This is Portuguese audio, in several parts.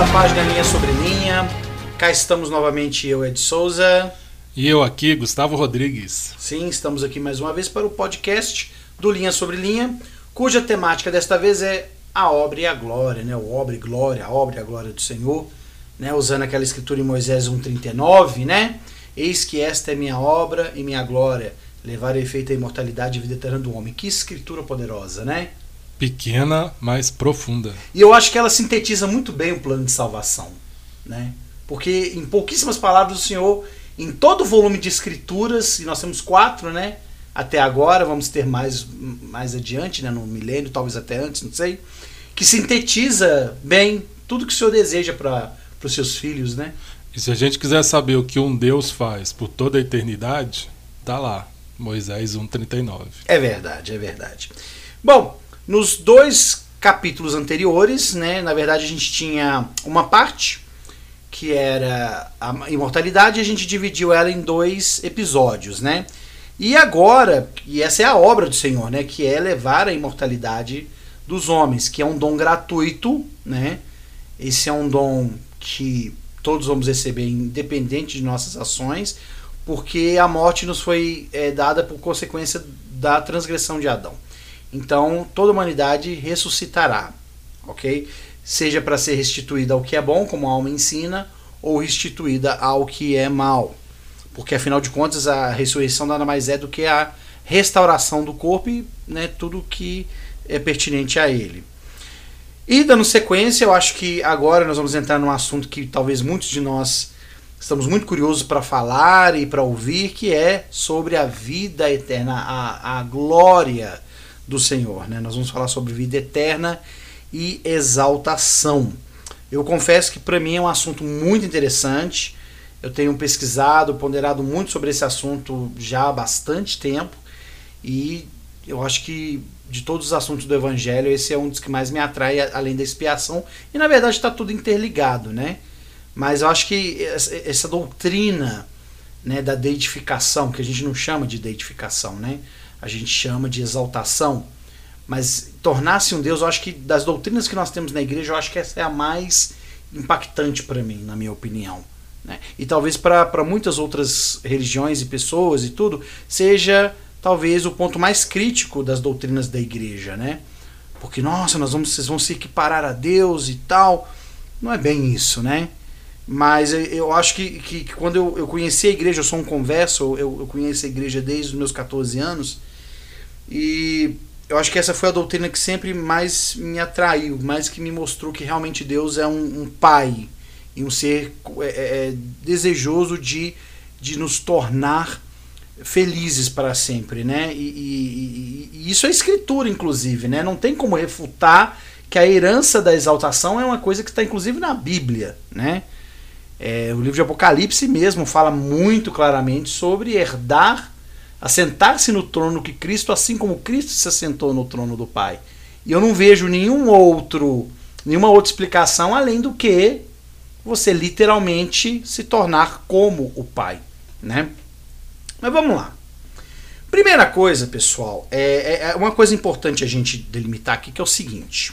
da página Linha Sobre Linha. Cá estamos novamente eu, Ed Souza. E eu aqui, Gustavo Rodrigues. Sim, estamos aqui mais uma vez para o podcast do Linha Sobre Linha, cuja temática desta vez é a obra e a glória, né? O obra e glória, a obra e a glória do Senhor, né? Usando aquela escritura em Moisés 1:39, né? Eis que esta é minha obra e minha glória, levar efeito a imortalidade e vida eterna do homem. Que escritura poderosa, né? Pequena, mas profunda. E eu acho que ela sintetiza muito bem o plano de salvação, né? Porque em pouquíssimas palavras o Senhor, em todo o volume de escrituras, e nós temos quatro, né? Até agora, vamos ter mais, mais adiante, né? no milênio, talvez até antes, não sei, que sintetiza bem tudo que o Senhor deseja para os seus filhos, né? E se a gente quiser saber o que um Deus faz por toda a eternidade, tá lá, Moisés 1:39. É verdade, é verdade. Bom, nos dois capítulos anteriores, né, na verdade a gente tinha uma parte que era a imortalidade e a gente dividiu ela em dois episódios, né? E agora, e essa é a obra do Senhor, né, que é levar a imortalidade dos homens, que é um dom gratuito, né? Esse é um dom que todos vamos receber independente de nossas ações, porque a morte nos foi é, dada por consequência da transgressão de Adão. Então, toda a humanidade ressuscitará, ok? Seja para ser restituída ao que é bom, como a alma ensina, ou restituída ao que é mal. Porque, afinal de contas, a ressurreição nada mais é do que a restauração do corpo e né, tudo que é pertinente a ele. E dando sequência, eu acho que agora nós vamos entrar num assunto que talvez muitos de nós estamos muito curiosos para falar e para ouvir, que é sobre a vida eterna, a, a glória do Senhor. Né? Nós vamos falar sobre vida eterna e exaltação. Eu confesso que para mim é um assunto muito interessante. Eu tenho pesquisado, ponderado muito sobre esse assunto já há bastante tempo e eu acho que de todos os assuntos do Evangelho, esse é um dos que mais me atrai, além da expiação. E na verdade está tudo interligado, né? Mas eu acho que essa doutrina né, da deitificação, que a gente não chama de deitificação, né? A gente chama de exaltação. Mas tornar-se um Deus, eu acho que das doutrinas que nós temos na igreja, eu acho que essa é a mais impactante para mim, na minha opinião. Né? E talvez para muitas outras religiões e pessoas e tudo, seja talvez o ponto mais crítico das doutrinas da igreja, né? Porque, nossa, nós vamos, vocês vão se equiparar a Deus e tal. Não é bem isso, né? Mas eu acho que, que, que quando eu, eu conheci a igreja, eu sou um converso, eu, eu conheço a igreja desde os meus 14 anos, e eu acho que essa foi a doutrina que sempre mais me atraiu, mais que me mostrou que realmente Deus é um, um pai e um ser é, é, é, desejoso de, de nos tornar felizes para sempre, né? E, e, e, isso é escritura, inclusive, né? Não tem como refutar que a herança da exaltação é uma coisa que está inclusive na Bíblia, né? É, o livro de Apocalipse mesmo fala muito claramente sobre herdar assentar-se no trono que Cristo, assim como Cristo se assentou no trono do Pai. E eu não vejo nenhum outro, nenhuma outra explicação além do que você literalmente se tornar como o Pai, né? Mas vamos lá. Primeira coisa, pessoal, é, é, é uma coisa importante a gente delimitar aqui que é o seguinte: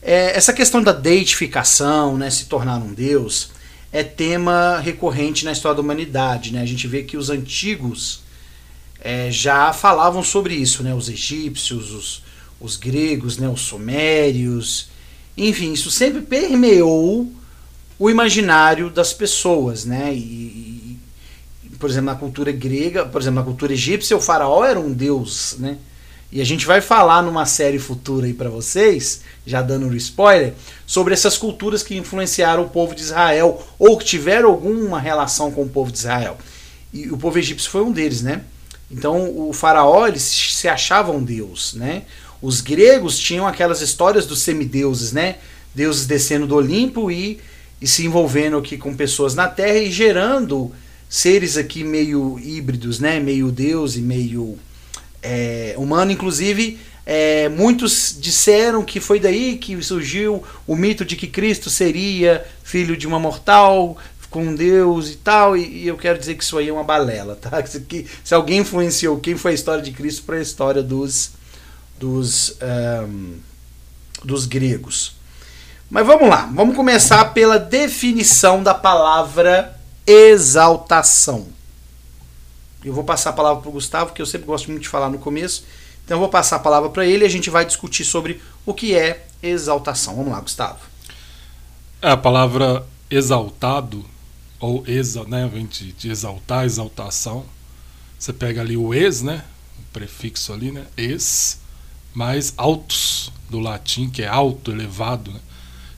é, essa questão da deitificação, né, se tornar um Deus, é tema recorrente na história da humanidade, né? A gente vê que os antigos é, já falavam sobre isso, né? Os egípcios, os, os gregos, né? os sumérios, enfim, isso sempre permeou o imaginário das pessoas, né? E, e, por exemplo, na cultura grega, por exemplo, na cultura egípcia, o faraó era um deus, né? E a gente vai falar numa série futura aí para vocês, já dando um spoiler, sobre essas culturas que influenciaram o povo de Israel ou que tiveram alguma relação com o povo de Israel. E o povo egípcio foi um deles, né? Então o faraó eles se achavam deus, né? Os gregos tinham aquelas histórias dos semideuses, né? Deuses descendo do Olimpo e, e se envolvendo aqui com pessoas na Terra e gerando seres aqui meio híbridos, né? Meio deus e meio é, humano. Inclusive, é, muitos disseram que foi daí que surgiu o mito de que Cristo seria filho de uma mortal, com Deus e tal, e, e, eu quero dizer que isso aí é uma balela, tá? Que, se alguém influenciou quem foi a história de Cristo para a história dos, dos, um, dos gregos. Mas vamos lá, vamos começar pela definição da palavra exaltação. Eu vou passar a palavra para o Gustavo, que eu sempre gosto muito de falar no começo. Então eu vou passar a palavra para ele e a gente vai discutir sobre o que é exaltação. Vamos lá, Gustavo. É, a palavra exaltado, ou exa, né, vem de, de exaltar, exaltação. Você pega ali o ex, né, o prefixo ali, né, ex, mais altos, do latim, que é alto, elevado. Né?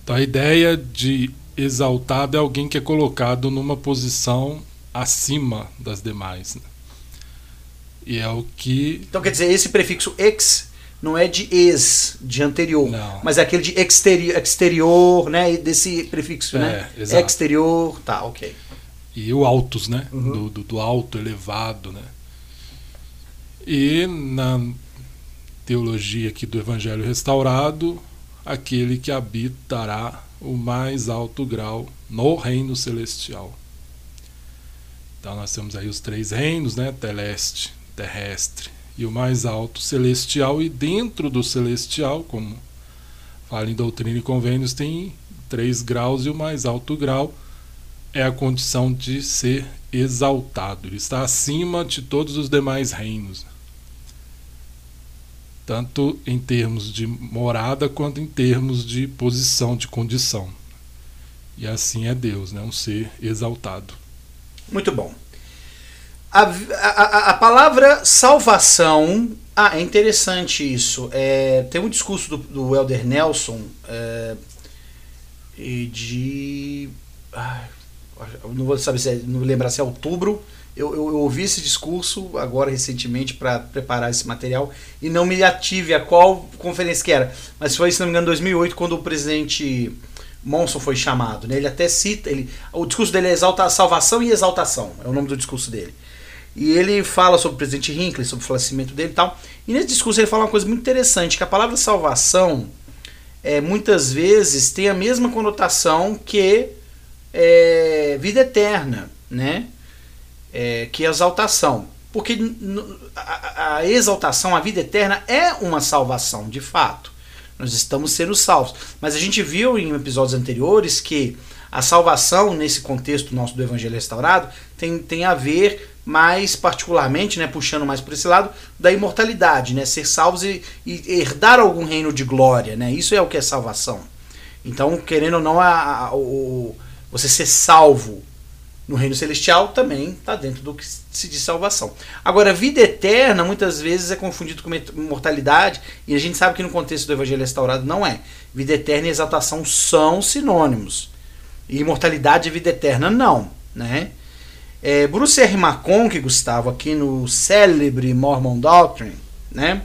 Então a ideia de exaltado é alguém que é colocado numa posição acima das demais. Né? E é o que. Então quer dizer, esse prefixo ex não é de ex, de anterior, Não. mas é aquele de exterior, exterior né? Desse prefixo, É, né? exato. Exterior, tá, ok. e o altos, né? Uhum. Do, do, do alto, elevado, né? E na teologia aqui do Evangelho restaurado, aquele que habitará o mais alto grau no reino celestial. Então nós temos aí os três reinos, né? Teleste, terrestre e o mais alto celestial e dentro do celestial, como fala em doutrina e convênios, tem três graus e o mais alto grau é a condição de ser exaltado. Ele está acima de todos os demais reinos. Tanto em termos de morada quanto em termos de posição, de condição. E assim é Deus, né? um ser exaltado. Muito bom. A, a, a palavra salvação. Ah, é interessante isso. É, tem um discurso do, do Elder Nelson é, de. não vou saber se é, não lembrar se é outubro. Eu, eu, eu ouvi esse discurso agora recentemente para preparar esse material e não me ative a qual conferência que era. Mas foi, se não me engano, em 2008, quando o presidente Monson foi chamado. Né? Ele até cita. Ele, o discurso dele é exalta, salvação e exaltação. É o nome do discurso dele. E ele fala sobre o presidente Hinckley, sobre o falecimento dele e tal. E nesse discurso ele fala uma coisa muito interessante, que a palavra salvação é, muitas vezes tem a mesma conotação que é, vida eterna, né? É, que exaltação. Porque a, a exaltação, a vida eterna é uma salvação, de fato. Nós estamos sendo salvos. Mas a gente viu em episódios anteriores que a salvação, nesse contexto nosso do Evangelho restaurado, tem, tem a ver mais particularmente, né, puxando mais por esse lado, da imortalidade, né, ser salvos e, e herdar algum reino de glória, né, isso é o que é salvação. Então, querendo ou não, a, a- o, você ser salvo no reino celestial também está dentro do que se diz salvação. Agora, vida eterna muitas vezes é confundido com imortalidade, e a gente sabe que no contexto do Evangelho restaurado não é. Vida eterna e exaltação são sinônimos. E imortalidade e vida eterna não, né? É, Bruce R. McConkie, Gustavo, aqui no célebre Mormon Doctrine, né?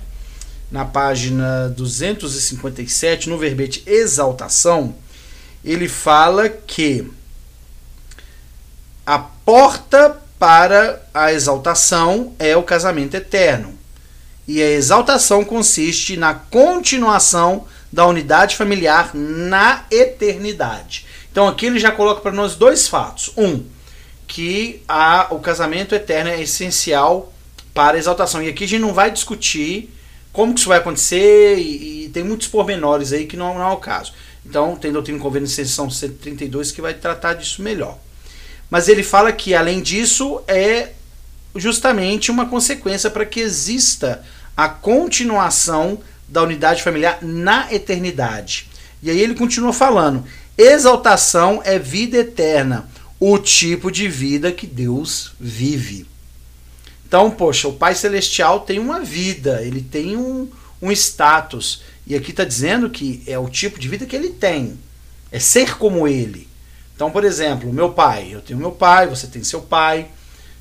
na página 257, no verbete exaltação, ele fala que a porta para a exaltação é o casamento eterno. E a exaltação consiste na continuação da unidade familiar na eternidade. Então aqui ele já coloca para nós dois fatos. Um, que a, o casamento eterno é essencial para a exaltação. E aqui a gente não vai discutir como que isso vai acontecer e, e tem muitos pormenores aí que não, não é o caso. Então tem doutrina e convênio seção 132 que vai tratar disso melhor. Mas ele fala que além disso é justamente uma consequência para que exista a continuação da unidade familiar na eternidade. E aí ele continua falando: exaltação é vida eterna, o tipo de vida que Deus vive. Então, poxa, o Pai Celestial tem uma vida, ele tem um, um status. E aqui está dizendo que é o tipo de vida que ele tem. É ser como ele. Então, por exemplo, meu pai, eu tenho meu pai, você tem seu pai.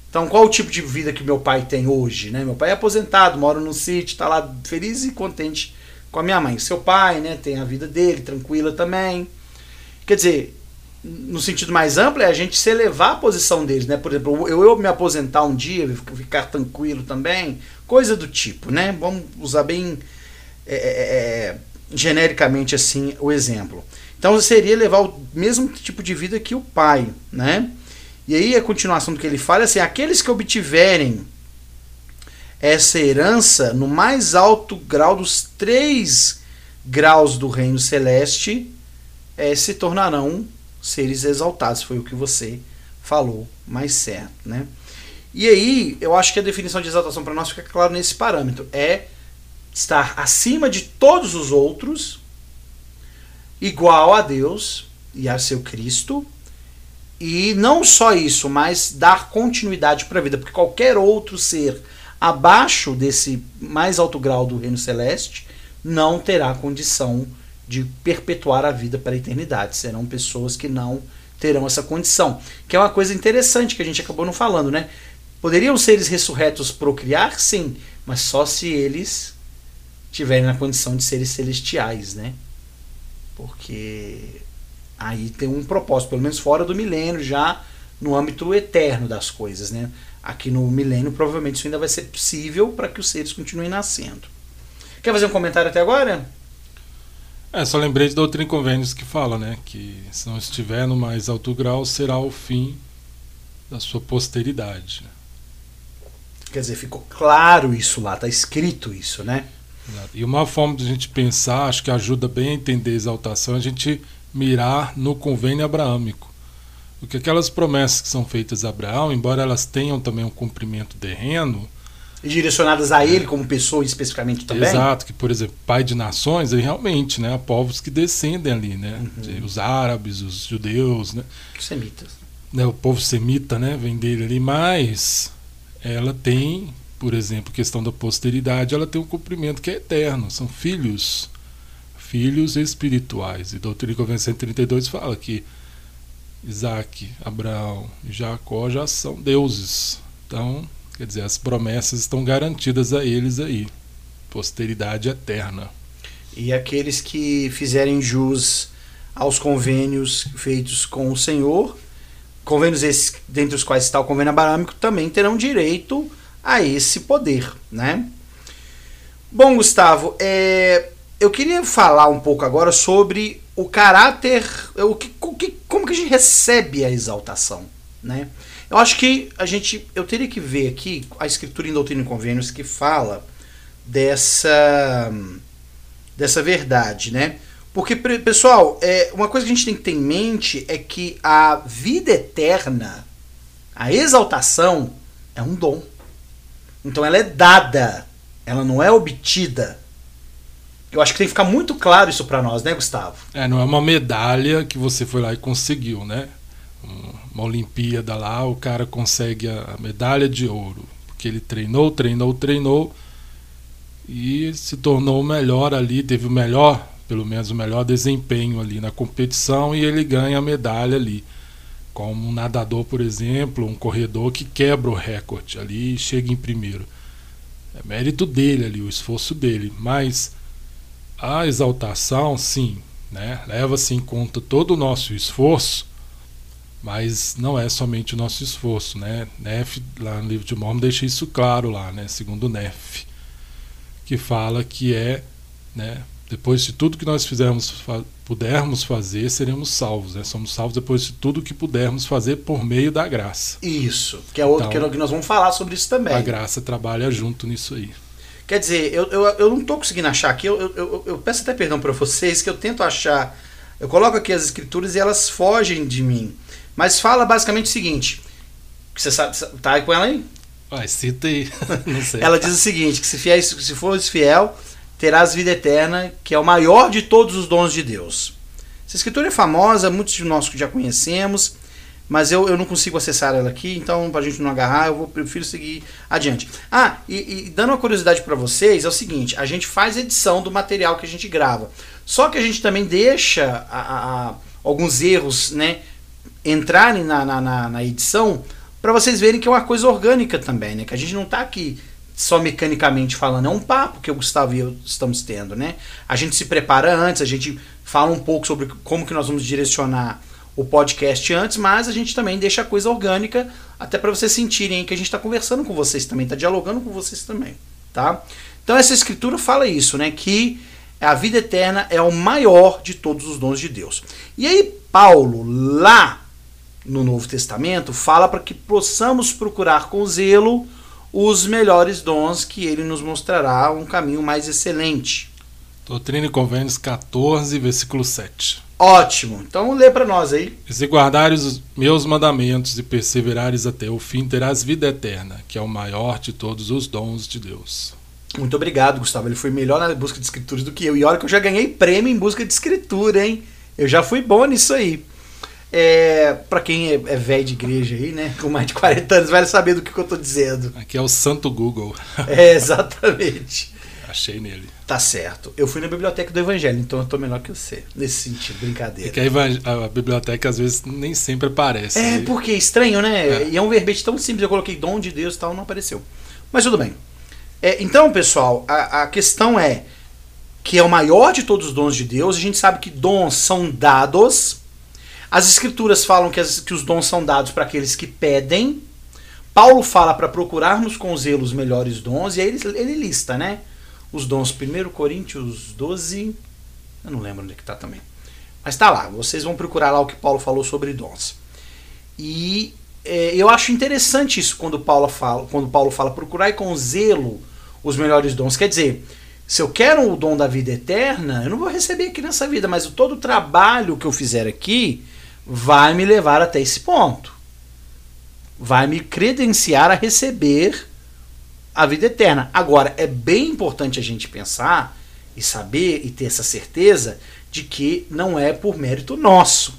Então, qual o tipo de vida que meu pai tem hoje? Né? Meu pai é aposentado, mora no sítio, está lá feliz e contente com a minha mãe. Seu pai né, tem a vida dele, tranquila também. Quer dizer, no sentido mais amplo, é a gente se elevar a posição deles. Né? Por exemplo, eu, eu me aposentar um dia, ficar tranquilo também, coisa do tipo. Né? Vamos usar bem é, é, genericamente assim o exemplo. Então seria levar o mesmo tipo de vida que o pai, né? E aí a continuação do que ele fala é assim: aqueles que obtiverem essa herança no mais alto grau dos três graus do reino celeste é, se tornarão seres exaltados. Foi o que você falou mais certo, né? E aí, eu acho que a definição de exaltação para nós fica claro nesse parâmetro. É estar acima de todos os outros, igual a Deus e a seu Cristo. E não só isso, mas dar continuidade para a vida, porque qualquer outro ser abaixo desse mais alto grau do reino celeste não terá condição de perpetuar a vida para a eternidade. Serão pessoas que não terão essa condição. Que é uma coisa interessante que a gente acabou não falando, né? Poderiam seres ressurretos procriar? Sim, mas só se eles tiverem na condição de seres celestiais, né? Porque aí tem um propósito, pelo menos fora do milênio, já no âmbito eterno das coisas, né? Aqui no milênio, provavelmente isso ainda vai ser possível para que os seres continuem nascendo. Quer fazer um comentário até agora? É, só lembrei de doutrina e convênios que fala, né? Que se não estiver no mais alto grau, será o fim da sua posteridade. Quer dizer, ficou claro isso lá, tá escrito isso, né? E uma forma de a gente pensar, acho que ajuda bem a entender a exaltação, é a gente mirar no convênio abraâmico. Porque aquelas promessas que são feitas a Abraão, embora elas tenham também um cumprimento terreno, direcionadas a ele como pessoa especificamente também? Exato, que por exemplo, pai de nações, ele realmente, né, há povos que descendem ali, né, uhum. os árabes, os judeus, né, os semitas, né, o povo semita, né, vem dele ali, mas ela tem, por exemplo, questão da posteridade, ela tem um cumprimento que é eterno, são filhos, filhos espirituais. E Doutrina e Convenção 132 fala que Isaac, Abraão e Jacó já são deuses. Então, quer dizer, as promessas estão garantidas a eles aí. Posteridade eterna. E aqueles que fizerem jus aos convênios feitos com o Senhor, convênios esses dentre os quais está o convênio abarâmico, também terão direito a esse poder, né? Bom, Gustavo, é, eu queria falar um pouco agora sobre o caráter, que, o que, como que a gente recebe a exaltação, né? Eu acho que a gente, eu teria que ver aqui a escritura em Doutrina e Convênios que fala dessa dessa verdade, né? Porque, pessoal, é, uma coisa que a gente tem que ter em mente é que a vida eterna, a exaltação, é um dom. Então ela é dada, ela não é obtida. Eu acho que tem que ficar muito claro isso para nós, né, Gustavo? É, não é uma medalha que você foi lá e conseguiu, né? Uma Olimpíada lá, o cara consegue a medalha de ouro. Porque ele treinou, treinou, treinou e se tornou o melhor ali, teve o melhor, pelo menos o melhor desempenho ali na competição e ele ganha a medalha ali. Como um nadador, por exemplo, um corredor que quebra o recorde ali e chega em primeiro. É mérito dele ali, o esforço dele. Mas a exaltação, sim, né? leva-se em conta todo o nosso esforço, mas não é somente o nosso esforço. Né? Neff, lá no livro de Mormon, deixa isso claro lá, né? segundo Neff, que fala que é, né? depois de tudo que nós fizermos, fa pudermos fazer, seremos salvos. Né? Somos salvos depois de tudo que pudermos fazer por meio da graça. Isso, que é outro então, que nós vamos falar sobre isso também. A graça trabalha junto nisso aí. Quer dizer, eu, eu, eu não estou conseguindo achar aqui, eu, eu, eu peço até perdão para vocês, que eu tento achar. Eu coloco aqui as escrituras e elas fogem de mim. Mas fala basicamente o seguinte: você sabe, tá aí com ela aí? Vai, cita aí. não sei. ela diz o seguinte: que se, fiel, se fores fiel, terás vida eterna, que é o maior de todos os dons de Deus. Essa escritura é famosa, muitos de nós já conhecemos mas eu, eu não consigo acessar ela aqui, então para a gente não agarrar, eu vou prefiro seguir adiante. Ah, e, e dando uma curiosidade para vocês, é o seguinte, a gente faz edição do material que a gente grava, só que a gente também deixa a, a, a, alguns erros né, entrarem na, na, na, na edição para vocês verem que é uma coisa orgânica também, né? Que a gente não está aqui só mecanicamente falando, é um papo que o Gustavo e eu estamos tendo, né? A gente se prepara antes, a gente fala um pouco sobre como que nós vamos direcionar o podcast antes, mas a gente também deixa a coisa orgânica, até para vocês sentirem que a gente está conversando com vocês também, está dialogando com vocês também, tá? Então essa escritura fala isso, né? Que a vida eterna é o maior de todos os dons de Deus. E aí Paulo lá no Novo Testamento fala para que possamos procurar com zelo os melhores dons que ele nos mostrará um caminho mais excelente. Doutrina e Convênios 14, versículo 7. Ótimo. Então lê para nós aí. E se guardares os meus mandamentos e perseverares até o fim, terás vida eterna, que é o maior de todos os dons de Deus. Muito obrigado, Gustavo. Ele foi melhor na busca de escrituras do que eu. E olha que eu já ganhei prêmio em busca de escritura, hein? Eu já fui bom nisso aí. É, para quem é, é velho de igreja aí, né? Com mais de 40 anos, vai saber do que, que eu tô dizendo. Aqui é o Santo Google. É, exatamente. Achei nele. Tá certo. Eu fui na biblioteca do Evangelho, então eu tô melhor que você. Nesse sentido, brincadeira. É que a, a biblioteca às vezes nem sempre aparece. É, né? porque é estranho, né? É. E é um verbete tão simples, eu coloquei dom de Deus e tal, não apareceu. Mas tudo bem. É, então, pessoal, a, a questão é que é o maior de todos os dons de Deus. A gente sabe que dons são dados. As escrituras falam que, as- que os dons são dados para aqueles que pedem. Paulo fala para procurarmos com zelo os melhores dons, e aí ele, ele lista, né? Os dons, 1 Coríntios 12. Eu não lembro onde é que tá também. Mas tá lá, vocês vão procurar lá o que Paulo falou sobre dons. E é, eu acho interessante isso quando Paulo fala, quando Paulo fala procurar com zelo os melhores dons. Quer dizer, se eu quero o dom da vida eterna, eu não vou receber aqui nessa vida, mas todo o trabalho que eu fizer aqui vai me levar até esse ponto. Vai me credenciar a receber a vida eterna. Agora, é bem importante a gente pensar e saber e ter essa certeza de que não é por mérito nosso.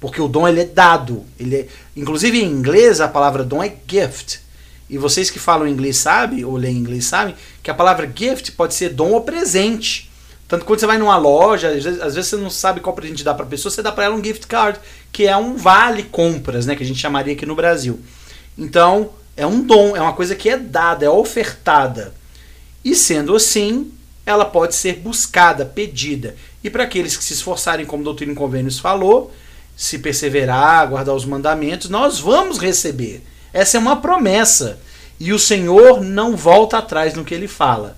Porque o dom ele é dado. Ele é, inclusive em inglês a palavra dom é gift. E vocês que falam inglês sabem, ou leem inglês sabem, que a palavra gift pode ser dom ou presente. Tanto quando você vai numa loja, às vezes, às vezes você não sabe qual presente dar para a pessoa, você dá para ela um gift card, que é um vale compras, né, que a gente chamaria aqui no Brasil. Então, é um dom, é uma coisa que é dada, é ofertada. E sendo assim, ela pode ser buscada, pedida. E para aqueles que se esforçarem, como o Doutrina e Convênios falou, se perseverar, guardar os mandamentos, nós vamos receber. Essa é uma promessa. E o Senhor não volta atrás no que ele fala.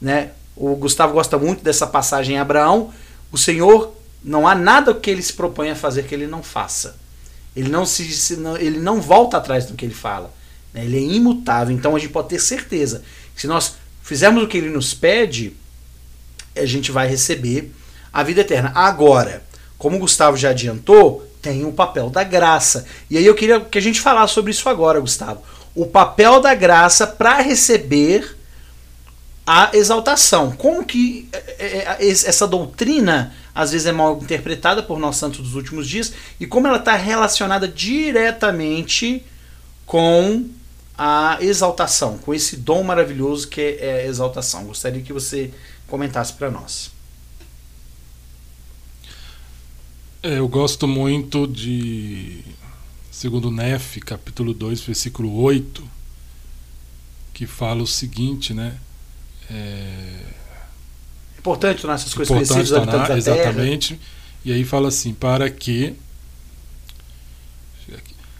Né? O Gustavo gosta muito dessa passagem em Abraão. O Senhor, não há nada que ele se propõe a fazer que ele não faça. Ele não, se, ele não volta atrás do que ele fala. né? Ele é imutável. Então a gente pode ter certeza. que Se nós fizermos o que ele nos pede, a gente vai receber a vida eterna. Agora, como o Gustavo já adiantou, tem o papel da graça. E aí eu queria que a gente falasse sobre isso agora, Gustavo. O papel da graça para receber a exaltação. Como que é, é, essa doutrina às vezes é mal interpretada por nós santos dos últimos dias e como ela está relacionada diretamente com a exaltação, com esse dom maravilhoso que é a exaltação. Gostaria que você comentasse para nós. É, eu gosto muito de segundo Nef, capítulo 2, versículo 8, que fala o seguinte, né? É, Importante tornar essas coisas importante conhecidas tornar, da terra. exatamente. E aí fala assim, para que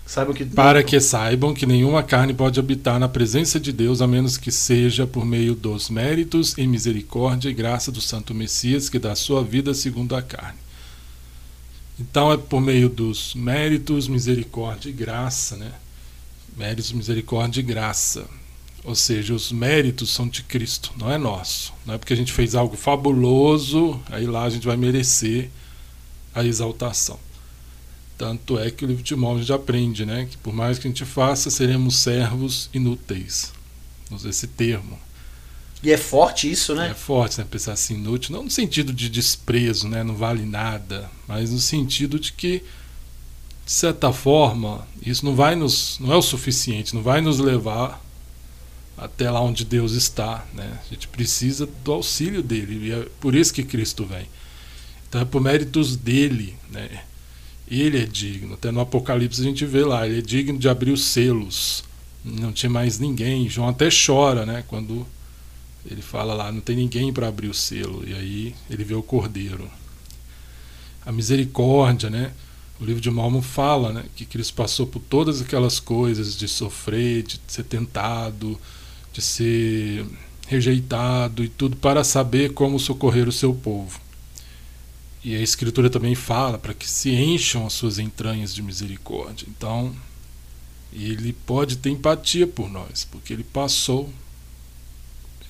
Sabe o que para que saibam que nenhuma carne pode habitar na presença de Deus a menos que seja por meio dos méritos e misericórdia e graça do Santo Messias que dá sua vida segundo a carne. Então é por meio dos méritos, misericórdia e graça, né? Méritos, misericórdia e graça. Ou seja, os méritos são de Cristo, não é nosso. Não é porque a gente fez algo fabuloso, aí lá a gente vai merecer a exaltação. Tanto é que o livro de Timóteo a gente aprende, né? Que por mais que a gente faça, seremos servos inúteis. Usa esse termo. E é forte isso, né? É forte, né? Pensar assim, inútil, não no sentido de desprezo, né? Não vale nada, mas no sentido de que, de certa forma, isso não vai nos, não é o suficiente, não vai nos levar até lá onde Deus está, né? A gente precisa do auxílio dele e é por isso que Cristo vem. Então é por méritos dele, né? Ele é digno. Até no Apocalipse a gente vê lá, ele é digno de abrir os selos. Não tinha mais ninguém. João até chora, né? Quando ele fala lá, não tem ninguém para abrir o selo. E aí ele vê o cordeiro. A misericórdia, né? O livro de Malmo fala né, que Cristo passou por todas aquelas coisas de sofrer, de ser tentado, de ser rejeitado e tudo para saber como socorrer o seu povo. E a Escritura também fala para que se encham as suas entranhas de misericórdia. Então, ele pode ter empatia por nós, porque ele passou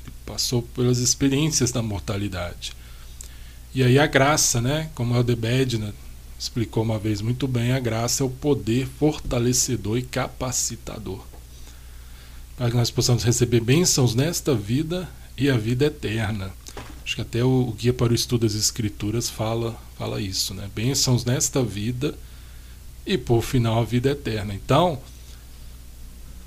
ele passou pelas experiências da mortalidade. E aí a graça, né? Como Aldebedna explicou uma vez muito bem, a graça é o poder fortalecedor e capacitador. Para que nós possamos receber bênçãos nesta vida e a vida eterna. Acho que até o, Guia para o Estudo das Escrituras fala, fala isso, né? Bênçãos nesta vida e por final a vida eterna. Então,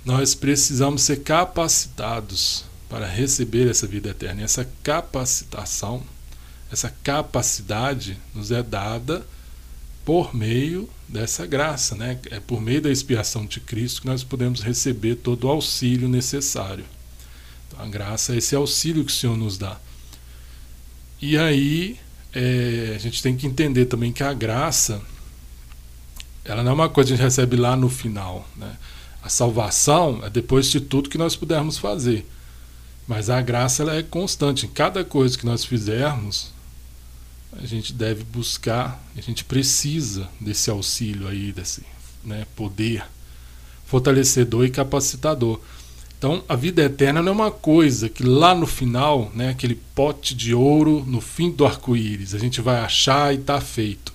nós precisamos ser capacitados para receber essa vida eterna. E essa capacitação, essa capacidade nos é dada por meio dessa graça, né? É por meio da expiação de Cristo que nós podemos receber todo o auxílio necessário. Então, a graça é esse auxílio que o Senhor nos dá. E aí é, a gente tem que entender também que a graça ela não é uma coisa que a gente recebe lá no final. Né? A salvação é depois de tudo que nós pudermos fazer. Mas a graça ela é constante. Em cada coisa que nós fizermos, a gente deve buscar, a gente precisa desse auxílio aí, desse né, poder fortalecedor e capacitador. Então, a vida eterna não é uma coisa que lá no final, né, aquele pote de ouro no fim do arco-íris, a gente vai achar e está feito.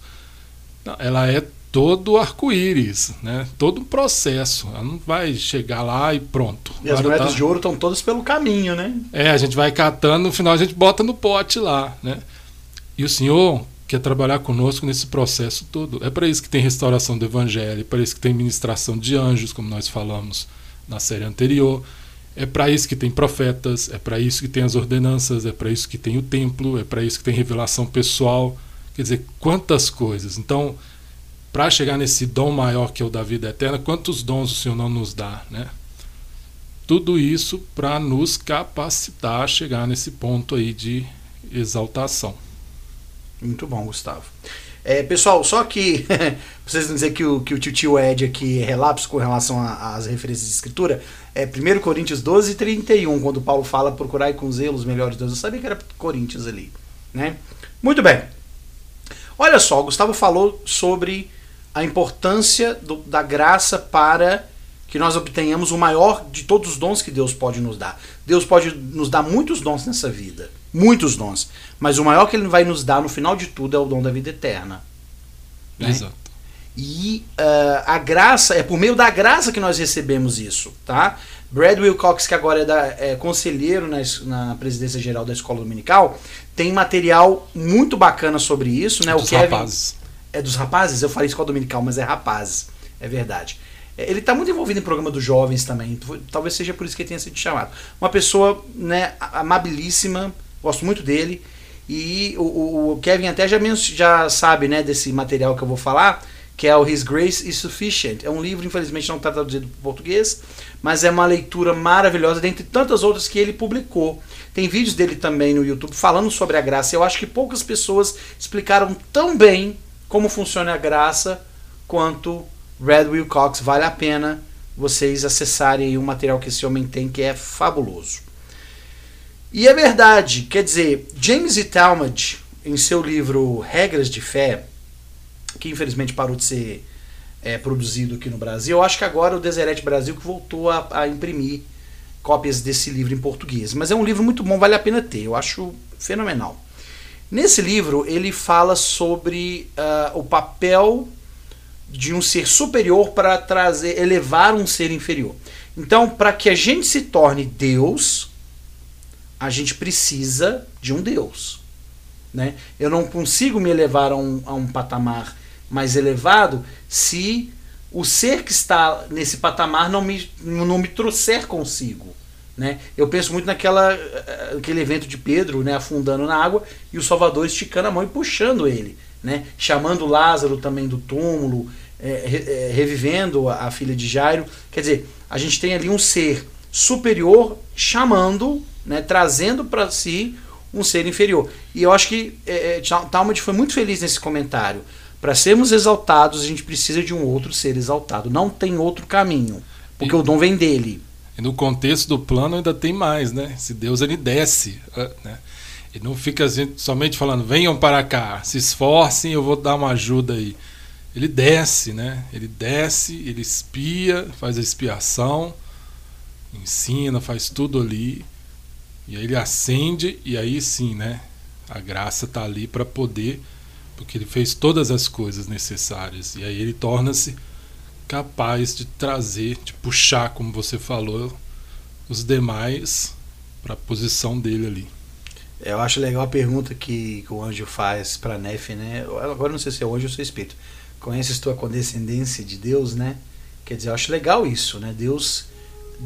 Não, ela é todo arco-íris, né? todo um processo. Ela não vai chegar lá e pronto. E as moedas tá... de ouro estão todas pelo caminho, né? É, a gente vai catando, no final a gente bota no pote lá. Né? E o Senhor quer trabalhar conosco nesse processo todo. É para isso que tem restauração do Evangelho, é para isso que tem ministração de anjos, como nós falamos na série anterior. É para isso que tem profetas, é para isso que tem as ordenanças, é para isso que tem o templo, é para isso que tem revelação pessoal. Quer dizer, quantas coisas. Então, para chegar nesse dom maior que é o da vida eterna, quantos dons o Senhor não nos dá, né? Tudo isso para nos capacitar a chegar nesse ponto aí de exaltação. Muito bom, Gustavo. É, pessoal, só que vocês não dizer que o, que o tio Ed aqui é relapso com relação às referências de escritura, é 1 Coríntios 12, 31, quando Paulo fala procurar com zelo os melhores deuses. Eu sabia que era Coríntios ali. Né? Muito bem. Olha só, o Gustavo falou sobre a importância do, da graça para que nós obtenhamos o maior de todos os dons que Deus pode nos dar. Deus pode nos dar muitos dons nessa vida, muitos dons, mas o maior que Ele vai nos dar no final de tudo é o dom da vida eterna. Né? Exato. E uh, a graça, é por meio da graça que nós recebemos isso, tá? Brad Wilcox, que agora é, da, é conselheiro na, na, presidência geral da escola dominical, tem material muito bacana sobre isso, né? Dos o Kevin, rapazes. É dos rapazes? Eu falei escola dominical, mas é rapazes. É verdade. É, ele está muito envolvido em programa dos jovens também. Talvez seja por isso que ele tenha sido chamado. Uma pessoa né, amabilíssima, gosto muito dele. E o, o Kevin até já, já sabe né, desse material que eu vou falar, que é o His Grace is Sufficient. É um livro, infelizmente, não está traduzido para português, mas é uma leitura maravilhosa, dentre tantas outras que ele publicou. Tem vídeos dele também no YouTube falando sobre a graça. Eu acho que poucas pessoas explicaram tão bem como funciona a graça, quanto Red Wilcox. Vale a pena vocês acessarem o material que esse homem tem, que é fabuloso. E é verdade, quer dizer, James E. Talmage, em seu livro Regras de Fé, que infelizmente parou de ser é, produzido aqui no Brasil, eu acho que agora o Deseret Brasil que voltou a, a imprimir cópias desse livro em português. Mas é um livro muito bom, vale a pena ter, eu acho fenomenal. Nesse livro, ele fala sobre uh, o papel de um ser superior para trazer, elevar um ser inferior. Então, para que a gente se torne Deus, a gente precisa de um Deus. Né? Eu não consigo me elevar a um, a um patamar mais elevado se o ser que está nesse patamar não me, não me trouxer consigo. Né? Eu penso muito naquela eh, aquele evento de Pedro né, afundando na água e o Salvador esticando a mão e puxando ele, né? chamando Lázaro também do túmulo, é, é, revivendo a, a, filha de Jairo. Quer dizer, a gente tem ali um ser superior chamando, né, trazendo para si um ser inferior. E eu acho que é, Talmud foi muito feliz nesse comentário. Para sermos exaltados, a gente precisa de um outro ser exaltado. Não tem outro caminho, porque e... o dom vem dele. E no contexto do plano ainda tem mais, né? Se Deus ele desce, ah, né? E não fica assim, somente falando, venham para cá, se esforcem, eu vou dar uma ajuda aí. Ele desce, né? Ele desce, ele espia, faz a expiação, ensina, faz tudo ali. E aí ele acende, e aí sim, né? A graça está ali para poder, porque ele fez todas as coisas necessárias. E aí ele torna-se capaz de trazer, de puxar, como você falou, os demais para a posição dele ali. Eu acho legal a pergunta que, que o anjo faz para Nefe, né? Agora não sei se é anjo ou se é espírito. Conheces tua condescendência de Deus, né? Quer dizer, eu acho legal isso, né? Deus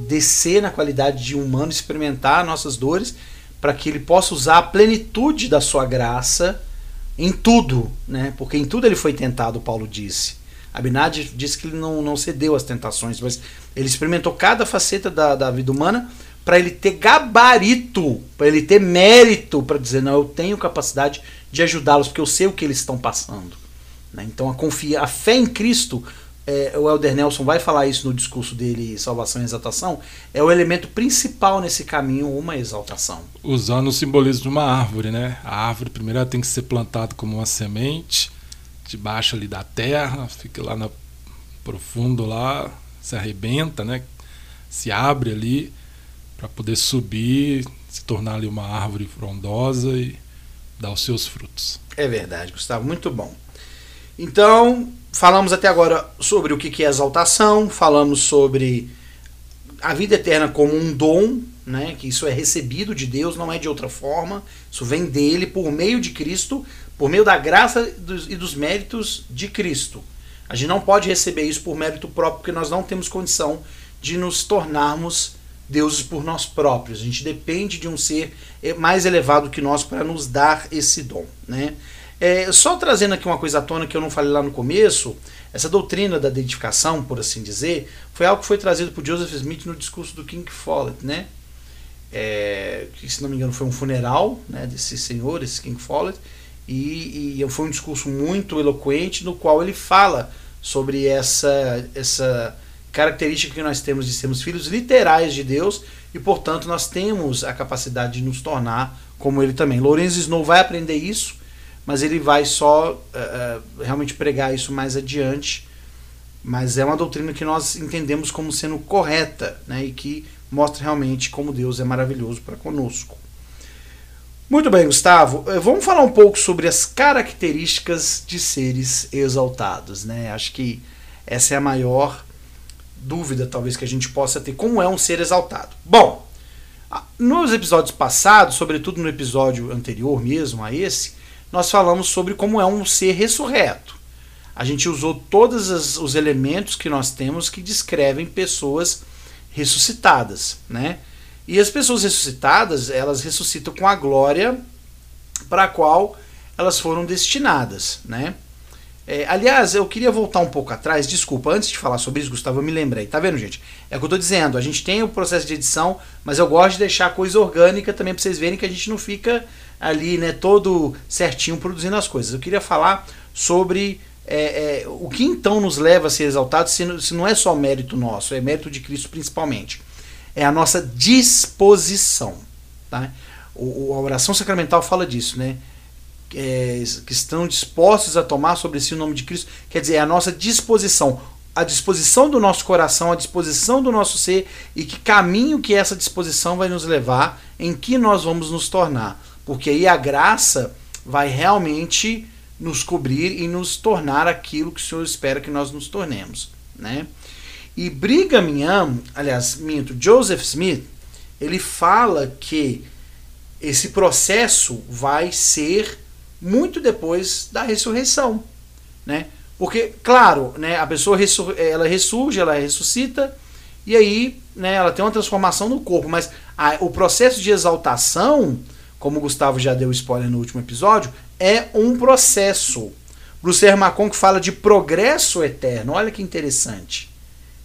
descer na qualidade de humano, experimentar nossas dores, para que ele possa usar a plenitude da sua graça em tudo, né? Porque em tudo ele foi tentado, Paulo disse. Abinadi disse que ele não, não cedeu às tentações, mas ele experimentou cada faceta da, da vida humana para ele ter gabarito, para ele ter mérito para dizer, não, eu tenho capacidade de ajudá-los, porque eu sei o que eles estão passando. Né? Então a, confia, a fé em Cristo, é, o Elder Nelson vai falar isso no discurso dele, Salvação e Exaltação, é o elemento principal nesse caminho, uma exaltação. Usando o simbolismo de uma árvore, né? A árvore primeiro tem que ser plantada como uma semente, debaixo ali da terra, fica lá no profundo lá, se arrebenta, né? Se abre ali para poder subir, se tornar ali uma árvore frondosa e dar os seus frutos. É verdade, Gustavo, muito bom. Então, falamos até agora sobre o que é exaltação, falamos sobre a vida eterna como um dom, né, que isso é recebido de Deus, não é de outra forma, isso vem dele por meio de Cristo, por meio da graça e dos méritos de Cristo. A gente não pode receber isso por mérito próprio, porque nós não temos condição de nos tornarmos deuses por nós próprios. A gente depende de um ser mais elevado que nós para nos dar esse dom. Né? É, só trazendo aqui uma coisa à tona que eu não falei lá no começo, essa doutrina da identificação, por assim dizer, foi algo que foi trazido por Joseph Smith no discurso do King Follett, né? É, que se não me engano foi um funeral né, desse senhor, esse King Follett, e, e foi um discurso muito eloquente no qual ele fala sobre essa, essa característica que nós temos de sermos filhos literais de Deus e, portanto, nós temos a capacidade de nos tornar como ele também. Lourenço Snow vai aprender isso, mas ele vai só uh, realmente pregar isso mais adiante. Mas é uma doutrina que nós entendemos como sendo correta né, e que mostra realmente como Deus é maravilhoso para conosco. Muito bem, Gustavo. Eh, vamos falar um pouco sobre as características de seres exaltados. Né? Acho que essa é a maior dúvida, talvez, que a gente possa ter. Como é um ser exaltado? Bom, nos episódios passados, sobretudo no episódio anterior mesmo a esse, nós falamos sobre como é um ser ressurreto. A gente usou todos os elementos que nós temos que descrevem pessoas ressuscitadas, né? E as pessoas ressuscitadas, elas ressuscitam com a glória para a qual elas foram destinadas, né? É, aliás, eu queria voltar um pouco atrás, desculpa, antes de falar sobre isso, Gustavo, eu me lembrei. Tá vendo, gente? É o que eu tô dizendo, a gente tem o processo de edição, mas eu gosto de deixar coisa orgânica também para vocês verem que a gente não fica ali, né, todo certinho produzindo as coisas. Eu queria falar sobre é, é, o que então nos leva a ser exaltados, se, se não é só mérito nosso, é mérito de Cristo principalmente é a nossa disposição. Tá? O, a oração sacramental fala disso, né? É, que estão dispostos a tomar sobre si o nome de Cristo, quer dizer, é a nossa disposição, a disposição do nosso coração, a disposição do nosso ser e que caminho que essa disposição vai nos levar, em que nós vamos nos tornar, porque aí a graça vai realmente nos cobrir e nos tornar aquilo que o Senhor espera que nós nos tornemos, né? E Brigham Young, aliás, minto, Joseph Smith, ele fala que esse processo vai ser muito depois da ressurreição, né? Porque, claro, né, a pessoa ressur ela ressurge, ela ressuscita, e aí né, ela tem uma transformação no corpo, mas a, o processo de exaltação, como o Gustavo já deu spoiler no último episódio, é um processo. Bruce Macon que fala de progresso eterno, olha que interessante.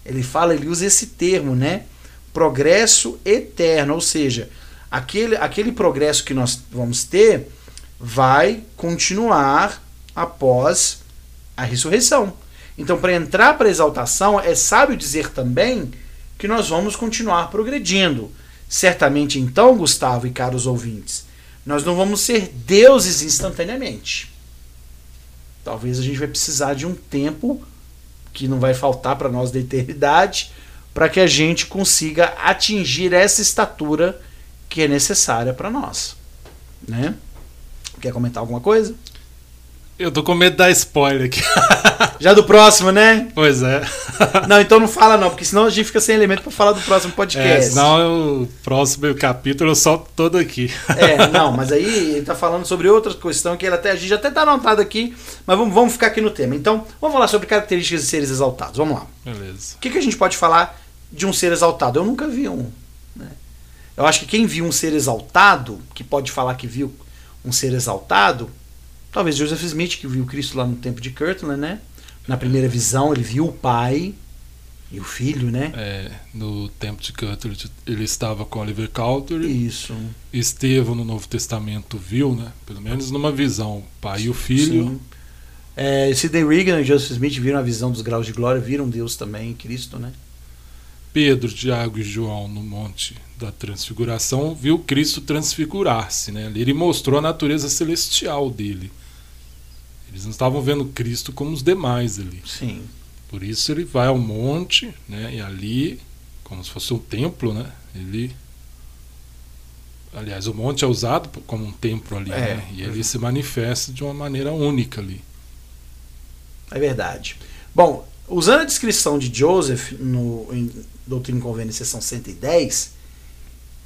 Ele fala, ele usa esse termo, né? Progresso eterno, ou seja, aquele, aquele progresso que nós vamos ter vai continuar após a ressurreição. Então, para entrar para a exaltação, é sábio dizer também que nós vamos continuar progredindo. Certamente, então, Gustavo e caros ouvintes, nós não vamos ser deuses instantaneamente. Talvez a gente vai precisar de um tempo que não vai faltar para nós da eternidade, para que a gente consiga atingir essa estatura que é necessária para nós, né? quer comentar alguma coisa? Eu tô com medo dar spoiler aqui. Já do próximo, né? Pois é. Não, então não fala não, porque senão a gente fica sem elemento para falar do próximo podcast. É, senão o próximo capítulo eu solto todo aqui. É, não, mas aí ele tá falando sobre outra questão que ele até, a gente até tá anotado aqui, mas vamos, vamos ficar aqui no tema. Então, vamos falar sobre características de seres exaltados. Vamos lá. Beleza. O que, que a gente pode falar de um ser exaltado? Eu nunca vi um. Né? Eu acho que quem viu um ser exaltado, que pode falar que viu um ser exaltado, talvez Joseph Smith, que viu Cristo lá no tempo de Kirtland, né? Na primeira visão, ele viu o pai e o filho, né? É, no tempo de Cutler, ele estava com Oliver Cowdery. Isso. Estevão, no Novo Testamento, viu, né? Pelo menos numa visão, o pai e o filho. Sim. É, Sidney Regan e Joseph Smith viram a visão dos graus de glória, viram Deus também, Cristo, né? Pedro, Tiago e João, no Monte da Transfiguração, viu Cristo transfigurar-se, né? Ele mostrou a natureza celestial dele. Eles não estavam vendo Cristo como os demais ali. Sim. Por isso ele vai ao monte, né? E ali, como se fosse um templo, né? Ele Aliás, o monte é usado como um templo ali, É. né? E ele se manifesta de uma maneira única ali. É verdade. Bom, usando a descrição de Joseph no em Doutrina e Convênio, seção 110,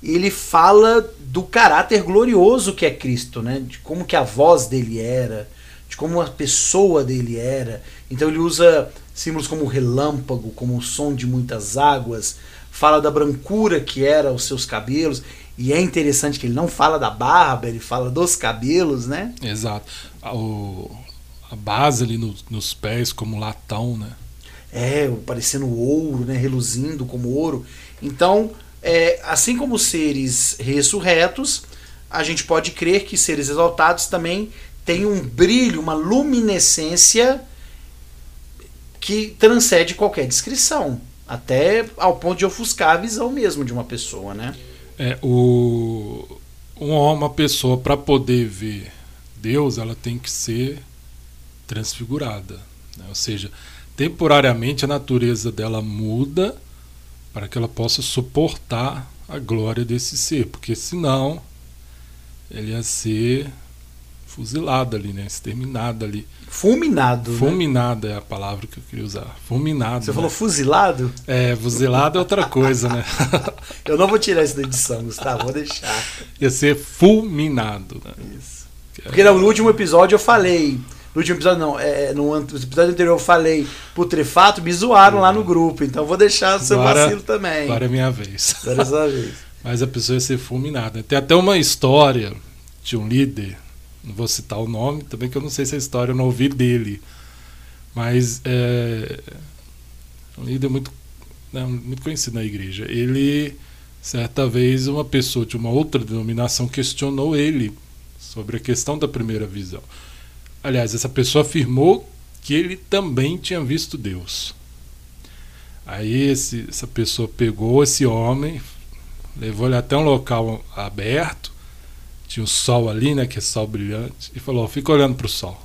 ele fala do caráter glorioso que é Cristo, né? De como que a voz dele era, de como a pessoa dele era. Então ele usa símbolos como o relâmpago, como o som de muitas águas, fala da brancura que era os seus cabelos. E é interessante que ele não fala da barba, ele fala dos cabelos, né? Exato. A, o- a base ali no- nos pés, como latão, né? É, parecendo ouro, né? Reluzindo como ouro. Então, é, assim como seres ressurretos, a gente pode crer que seres exaltados também têm um brilho, uma luminescência que transcende qualquer descrição. Até ao ponto de ofuscar a visão mesmo de uma pessoa, né? É, o, uma, uma pessoa, para poder ver Deus, ela tem que ser transfigurada. né? Ou seja, temporariamente a natureza dela muda para que ela possa suportar a glória desse ser, porque senão ele ia ser fuzilado ali, né? exterminado ali. Fulminado. né? Fulminado é a palavra que eu queria usar. Fulminado. Você né? falou fuzilado? É, fuzilado é outra coisa, né? Eu não vou tirar isso da edição, Gustavo, vou deixar. Ia ser fulminado, né? Isso. Porque no último episódio eu falei. No último episódio não, é, no an- no episódio anterior eu falei putrefato, me zoaram lá no grupo. Então vou deixar o seu Agora- vacilo também. Agora é minha vez. Agora é sua vez. Mas a pessoa ia ser fulminada. Tem até uma história de um líder, não vou citar o nome, também que eu não sei se a história eu não ouvi dele. Mas é um líder muito, né, muito conhecido na igreja. Ele, certa vez, uma pessoa de uma outra denominação questionou ele sobre a questão da primeira visão. Aliás, essa pessoa afirmou que ele também tinha visto Deus. Aí esse, essa pessoa pegou esse homem, levou ele até um local aberto, tinha o sol ali, né, que é sol brilhante, e falou: fica olhando para o sol.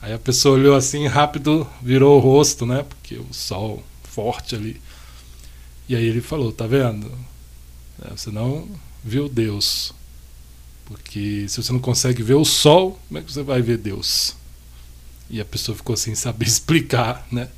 Aí a pessoa olhou assim, rápido virou o rosto, né, porque o sol forte ali. E aí ele falou: tá vendo? É, Você não viu Deus. Porque se você não consegue ver o sol, como é que você vai ver Deus? E a pessoa ficou sem saber explicar, né?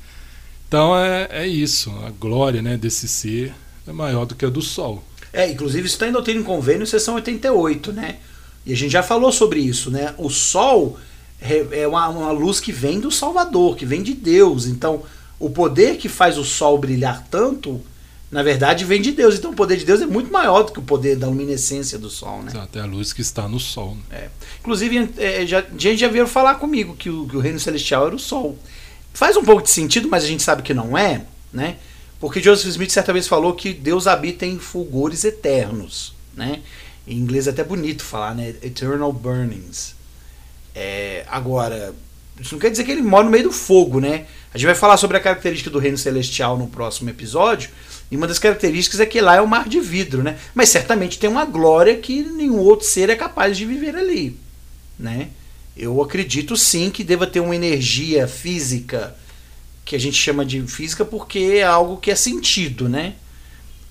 Então é, é isso, a glória né, desse ser é maior do que a do sol. É, inclusive isso está em Doutrina e Convênio, seção 88, né? E a gente já falou sobre isso, né? O Sol é é uma, uma luz que vem do Salvador, que vem de Deus. Então, o poder que faz o Sol brilhar tanto, na verdade, vem de Deus. Então, o poder de Deus é muito maior do que o poder da luminescência do Sol, né? Exato, é a luz que está no sol. né? É. Inclusive, é, já, gente já veio falar comigo que o, que o reino celestial era o sol. Faz um pouco de sentido, mas a gente sabe que não é, né? Porque Joseph Smith certa vez falou que Deus habita em fulgores eternos, né? Em inglês é até bonito falar, né? Eternal burnings. É, agora, isso não quer dizer que ele mora no meio do fogo, né? A gente vai falar sobre a característica do reino celestial no próximo episódio. E uma das características é que lá é o mar de vidro, né? Mas certamente tem uma glória que nenhum outro ser é capaz de viver ali, né? Eu acredito sim que deva ter uma energia física que a gente chama de física porque é algo que é sentido, né?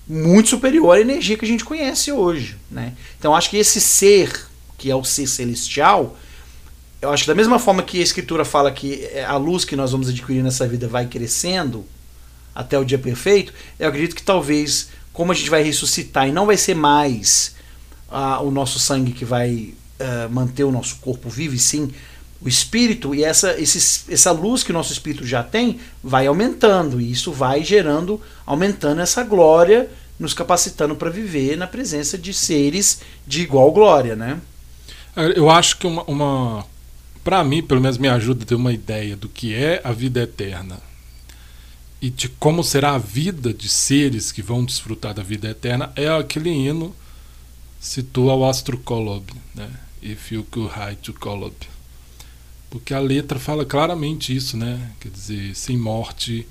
Muito superior à energia que a gente conhece hoje, né? Então acho que esse ser que é o ser celestial, eu acho que da mesma forma que a escritura fala que é a luz que nós vamos adquirir nessa vida vai crescendo até o dia perfeito, eu acredito que talvez, como a gente vai ressuscitar e não vai ser mais uh, o nosso sangue que vai uh, manter o nosso corpo vivo, e sim o espírito, e essa, esse, essa luz que o nosso espírito já tem vai aumentando, e isso vai gerando, aumentando essa glória, nos capacitando para viver na presença de seres de igual glória, né? Eu acho que uma, uma para mim, pelo menos me ajuda a ter uma ideia do que é a vida eterna e de como será a vida de seres que vão desfrutar da vida eterna é aquele hino citou ao Astro Kolob, né? If you could hide to Kolob. Porque a letra fala claramente isso, né? Quer dizer, sem morte,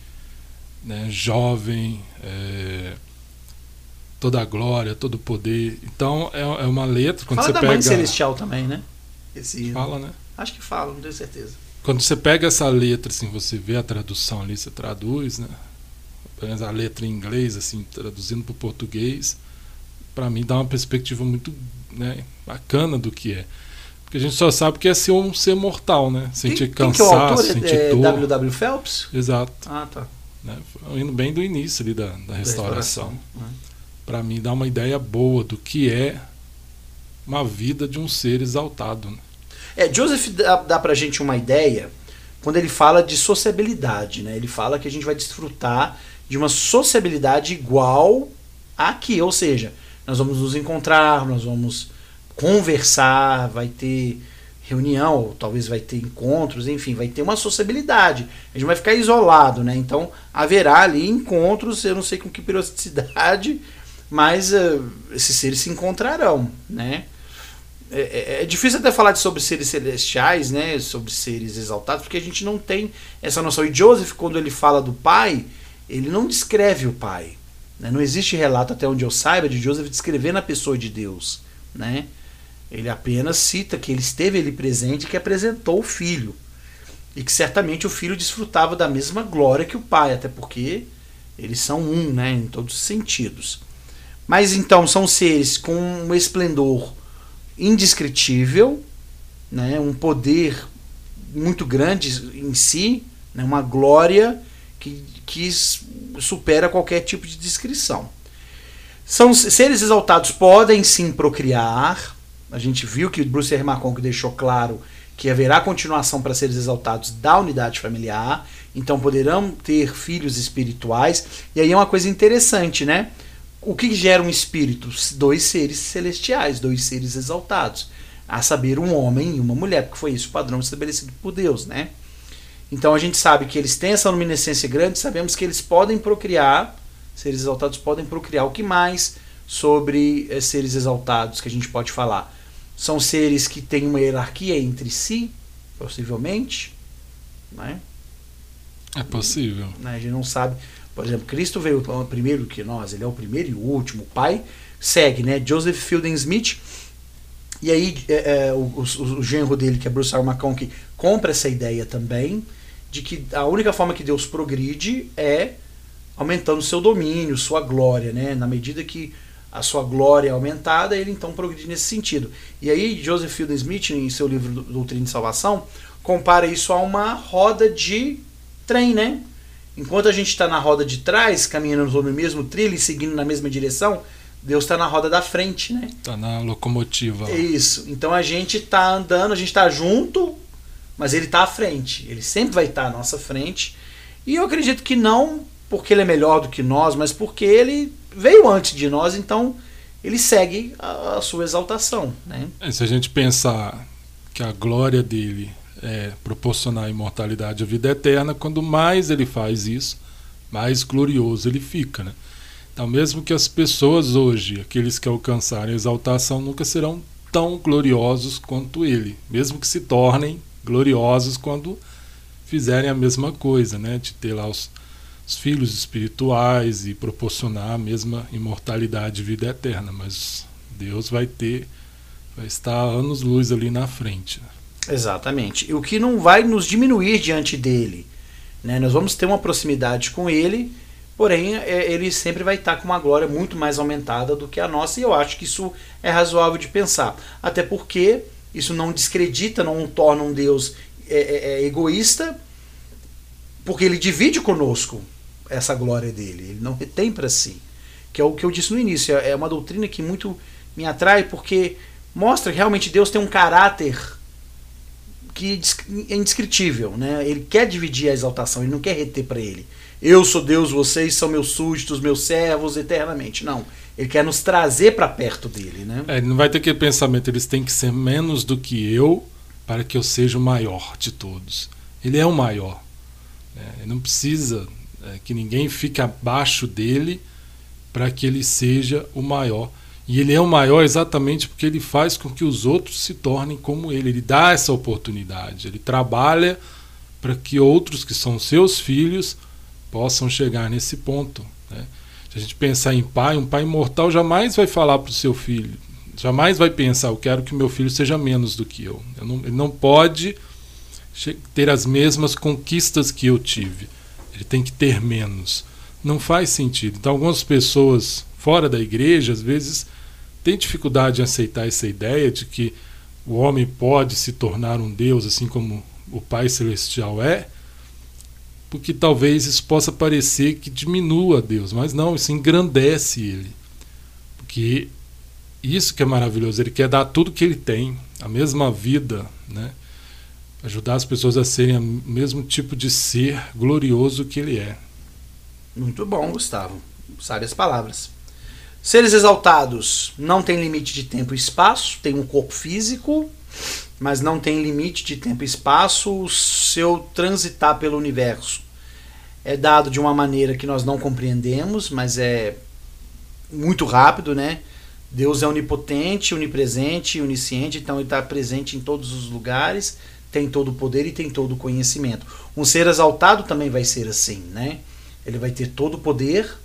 né? jovem, é, toda a glória, todo o poder. Então é, é uma letra quando fala você da pega. Mãe Celestial também, né? Esse Fala, né? Acho que fala, não tenho certeza. Quando você pega essa letra, assim, você vê a tradução ali, você traduz, né? A letra em inglês, assim, traduzindo para o português, para mim dá uma perspectiva muito né, bacana do que é. Porque a gente só sabe que é ser um ser mortal, né? Sentir quem, quem cansaço, que é o autor? sentir é dor. W.W. Phelps? Exato. Ah, tá. Né? Indo bem do início ali da, da restauração. né? Para mim dá uma ideia boa do que é uma vida de um ser exaltado. Né? É, Joseph dá, dá pra gente uma ideia quando ele fala de sociabilidade, né? Ele fala que a gente vai desfrutar de uma sociabilidade igual aqui, ou seja, nós vamos nos encontrar, nós vamos conversar, vai ter reunião, ou talvez vai ter encontros, enfim, vai ter uma sociabilidade. A gente vai ficar isolado, né? Então haverá ali encontros, eu não sei com que periodicidade, mas uh, esses seres se encontrarão, né? É, é, é, difícil até falar de sobre seres celestiais, né? Sobre seres exaltados, porque a gente não tem essa noção. E Joseph, quando ele fala do pai, ele não descreve o pai. Né? Não existe relato, até onde eu saiba, de Joseph descrevendo a pessoa de Deus, né? Ele apenas cita que ele esteve ali presente e que apresentou o filho. E que certamente o filho desfrutava da mesma glória que o pai, até porque eles são um, né, em todos os sentidos. Mas então são seres com um esplendor indescritível, né, um poder muito grande em si, né, uma glória que, que supera qualquer tipo de descrição. São seres exaltados podem sim procriar, a gente viu que o Bruce R. McConaughey deixou claro que haverá continuação para seres exaltados da unidade familiar, então poderão ter filhos espirituais. E aí é uma coisa interessante, né? O que gera um espírito? Dois seres celestiais, dois seres exaltados. A saber, um homem e uma mulher, porque foi isso o padrão estabelecido por Deus, né? Então a gente sabe que eles têm essa luminescência grande, sabemos que eles podem procriar, seres exaltados podem procriar. O que mais sobre eh, seres exaltados que a gente pode falar? São seres que têm uma hierarquia entre si, possivelmente. Né? É possível. Né? A gente não sabe. Por exemplo, Cristo veio primeiro que nós, ele é o primeiro e o último. O pai segue, né? Joseph Fielding Smith. E aí é, é, o, o, o, genro dele, que é Bruce R. McConaughey, compra essa ideia também de que a única forma que Deus progride é aumentando seu domínio, sua glória, né? Na medida que a sua glória é aumentada, ele então progride nesse sentido. E aí Joseph Fielding Smith, em seu livro Doutrina de Salvação, compara isso a uma roda de trem, né? Enquanto a gente está na roda de trás, caminhando no mesmo trilho e seguindo na mesma direção, Deus está na roda da frente, né? Está na locomotiva. Isso. Então a gente está andando, a gente está junto, mas ele está à frente. Ele sempre vai estar tá à nossa frente. E eu acredito que não porque ele é melhor do que nós, mas porque ele veio antes de nós, então ele segue a, a sua exaltação. Né? É, se a gente pensar que a glória dele é proporcionar a imortalidade à vida eterna, quando mais ele faz isso, mais glorioso ele fica. Né? Então, mesmo que as pessoas hoje, aqueles que alcançarem a exaltação, nunca serão tão gloriosos quanto ele, mesmo que se tornem gloriosos quando fizerem a mesma coisa, né? de ter lá os os filhos espirituais e proporcionar a mesma imortalidade e vida eterna, mas Deus vai ter, vai estar anos luz ali na frente. Exatamente. E o que não vai nos diminuir diante dele. Né? Nós vamos ter uma proximidade com ele, Porém, é, ele sempre vai estar com uma glória muito mais aumentada do que a nossa, e eu acho que isso é razoável de pensar. Até porque isso não descredita, não torna um Deus é, é, é egoísta, porque ele divide conosco essa glória dele, ele não retém para si. Que é o que eu disse no início, é uma doutrina que muito me atrai, porque mostra que realmente Deus tem um caráter que é indescritível, né? Ele quer dividir a exaltação, ele não quer reter para ele. Eu sou Deus, vocês são meus súditos, meus servos eternamente. Não. Ele quer nos trazer para perto dele, né? É, não vai ter aquele pensamento, eles têm que ser menos do que eu para que eu seja o maior de todos. Ele é o maior. Né? Ele não precisa é, que ninguém fique abaixo dele para que ele seja o maior. E ele é o maior exatamente porque ele faz com que os outros se tornem como ele. Ele dá essa oportunidade. Ele trabalha para que outros que são seus filhos possam chegar nesse ponto. Né? Se a gente pensar em pai, um pai imortal jamais vai falar para o seu filho, jamais vai pensar, eu quero que meu filho seja menos do que eu. eu não, ele não pode ter as mesmas conquistas que eu tive. Ele tem que ter menos. Não faz sentido. Então, algumas pessoas fora da igreja, às vezes, tem dificuldade em aceitar essa ideia de que o homem pode se tornar um Deus, assim como o Pai Celestial é, porque talvez isso possa parecer que diminua Deus, mas não, isso engrandece ele. Porque isso que é maravilhoso, ele quer dar tudo que ele tem, a mesma vida, né? Ajudar as pessoas a serem o mesmo tipo de ser glorioso que ele é. Muito bom, Gustavo. Sabe as palavras. Seres exaltados não têm limite de tempo e espaço, tem um corpo físico, mas não tem limite de tempo e espaço. O seu transitar pelo universo é dado de uma maneira que nós não compreendemos, mas é muito rápido, né? Deus é onipotente, onipresente, onisciente, então ele está presente em todos os lugares, tem todo o poder e tem todo o conhecimento. Um ser exaltado também vai ser assim, né? Ele vai ter todo o poder,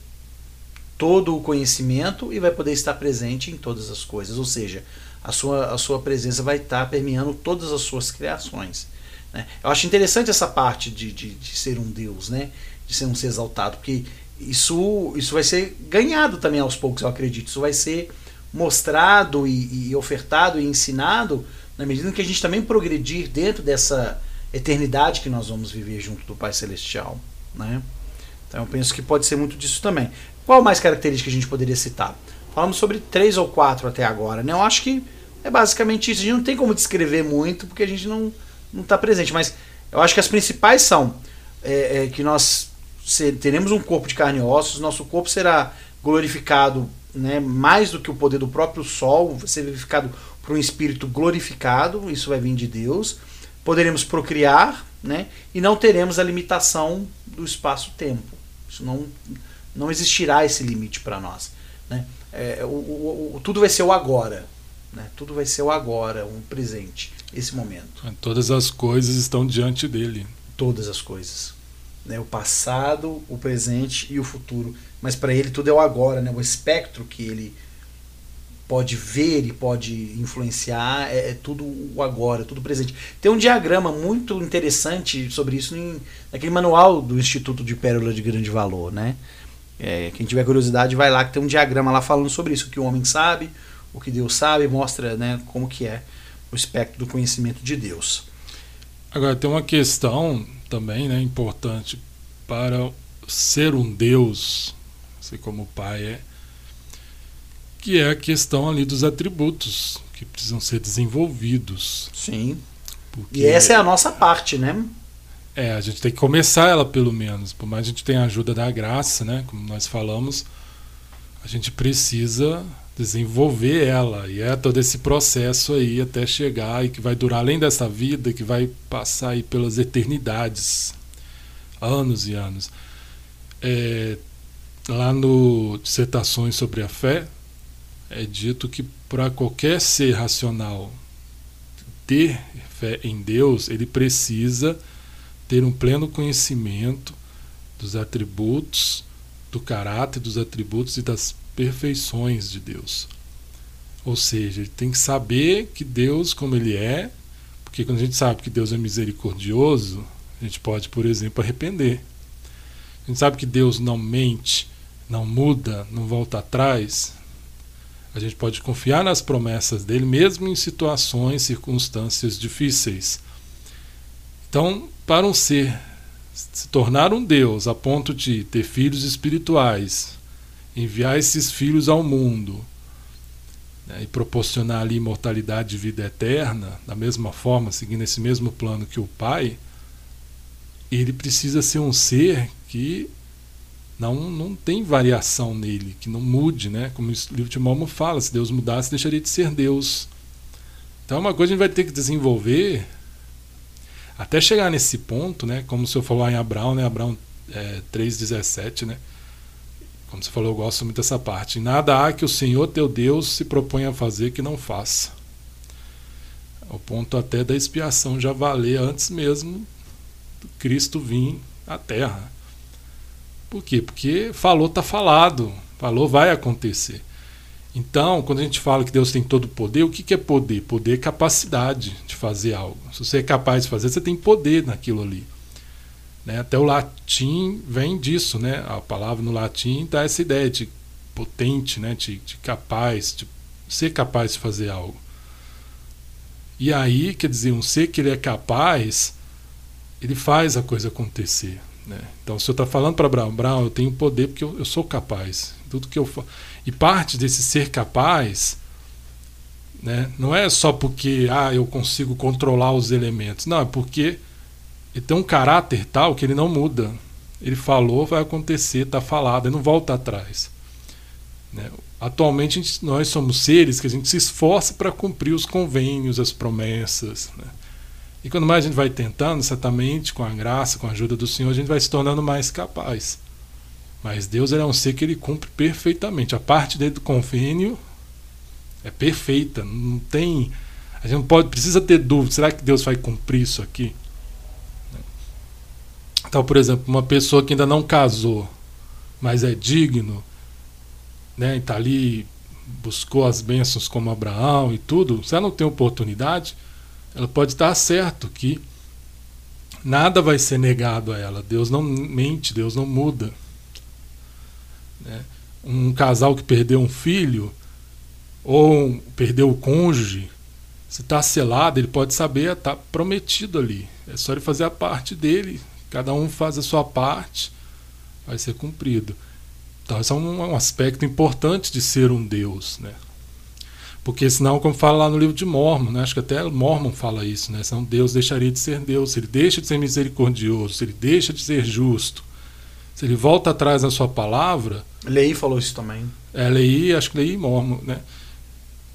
todo o conhecimento e vai poder estar presente em todas as coisas. Ou seja, a sua, a sua presença vai estar permeando todas as suas criações. Né? Eu acho interessante essa parte de, de, de, ser um Deus, né? de ser um ser exaltado, porque isso, isso vai ser ganhado também aos poucos, eu acredito. Isso vai ser mostrado e, e ofertado e ensinado na medida que a gente também progredir dentro dessa eternidade que nós vamos viver junto do Pai Celestial. Né? Então eu penso que pode ser muito disso também. Qual mais característica a gente poderia citar? Falamos sobre três ou quatro até agora, né? Eu acho que é basicamente isso. A gente não tem como descrever muito porque a gente não está presente, mas eu acho que as principais são é, é, que nós teremos um corpo de carne e ossos, nosso corpo será glorificado né, mais do que o poder do próprio sol, ser vivificado por um espírito glorificado, isso vai vir de Deus. Poderemos procriar, né, e não teremos a limitação do espaço-tempo. Isso não não existirá esse limite para nós. Né? É, o, o, o, tudo vai ser o agora. Né? Tudo vai ser o agora, um presente, esse momento. Todas as coisas estão diante dele. Todas as coisas. Né? O passado, o presente e o futuro. Mas para ele tudo é o agora, né? o espectro que ele pode ver e pode influenciar é, é, tudo o agora, tudo presente. Tem um diagrama muito interessante sobre isso em, naquele manual do Instituto de Pérola de Grande Valor, né? É, quem tiver curiosidade vai lá que tem um diagrama lá falando sobre isso, o que o homem sabe, o que Deus sabe, mostra né, como que é o espectro do conhecimento de Deus. Agora tem uma questão também né, importante para ser um Deus, assim como o Pai é, que é a questão ali dos atributos que precisam ser desenvolvidos. Sim. E essa é a nossa parte, né? É, a gente tem que começar ela pelo menos. Por mais a gente tenha a ajuda da graça, né? Como nós falamos, a gente precisa desenvolver ela. E é todo esse processo aí até chegar e que vai durar além dessa vida, que vai passar aí pelas eternidades. Anos e anos. É, lá no Dissertações sobre a Fé, é dito que para qualquer ser racional ter fé em Deus, ele precisa ter um pleno conhecimento dos atributos, do caráter, dos atributos e das perfeições de Deus. Ou seja, ele tem que saber que Deus, como ele é, porque quando a gente sabe que Deus é misericordioso, a gente pode, por exemplo, arrepender. A gente sabe que Deus não mente, não muda, não volta atrás, a gente pode confiar nas promessas dele, mesmo em situações, circunstâncias difíceis. Então, para um ser se tornar um Deus a ponto de ter filhos espirituais, enviar esses filhos ao mundo né, e proporcionar ali imortalidade e vida eterna, da mesma forma, seguindo esse mesmo plano que o Pai, ele precisa ser um ser que não, não tem variação nele, que não mude, né? Como o livro de Mormon fala, se Deus mudasse, deixaria de ser Deus. Então é uma coisa que a gente vai ter que desenvolver até chegar nesse ponto, né? Como o senhor falou em Abraão, né? Abraão é, 3,17, né? Como você falou, eu gosto muito dessa parte. Nada há que o Senhor teu Deus se propõe a fazer que não faça. O ponto até da expiação já valer antes mesmo do Cristo vir à Terra. Por quê? Porque falou, está falado. Falou, vai acontecer. Então, quando a gente fala que Deus tem todo o poder, o que, é poder? Poder é capacidade de fazer algo. Se você é capaz de fazer, você tem poder naquilo ali. Né? Até o latim vem disso, né? A palavra no latim dá essa ideia de potente, né? de, de capaz, de ser capaz de fazer algo. E aí, quer dizer, um ser que ele é capaz, ele faz a coisa acontecer. Né? Então, se eu está falando para Abraão, Abraão, eu tenho poder porque eu, eu sou capaz. Tudo que eu E parte desse ser capaz né, não é só porque ah, eu consigo controlar os elementos. Não, é porque ele tem um caráter tal que ele não muda. Ele falou, vai acontecer, está falado, ele não volta atrás. Né? Atualmente gente, nós somos seres que a gente se esforça para cumprir os convênios, as promessas. Né? E quando mais a gente vai tentando, certamente, com a graça, com a ajuda do Senhor, a gente vai se tornando mais capaz. Mas Deus é um ser que ele cumpre perfeitamente. A parte dele do convênio é perfeita. Não tem. A gente não pode, precisa ter dúvida. Será que Deus vai cumprir isso aqui? Então, por exemplo, uma pessoa que ainda não casou, mas é digno, né, está ali, buscou as bênçãos como Abraão e tudo, se ela não tem oportunidade, ela pode estar certo que nada vai ser negado a ela. Deus não mente, Deus não muda. Né? Um casal que perdeu um filho ou perdeu o cônjuge, se está selado, ele pode saber, está prometido ali. É só ele fazer a parte dele, Cada um faz a sua parte, vai ser cumprido. Então, esse é um, um aspecto importante de ser um Deus, né? Porque senão, como fala lá no livro de Mormon, né? acho que até Mormon fala isso, né? Senão Deus deixaria de ser Deus, se ele deixa de ser misericordioso, se ele deixa de ser justo, se ele volta atrás na sua palavra. Lei falou isso também. É, Lei, acho que Lei Mormon, né?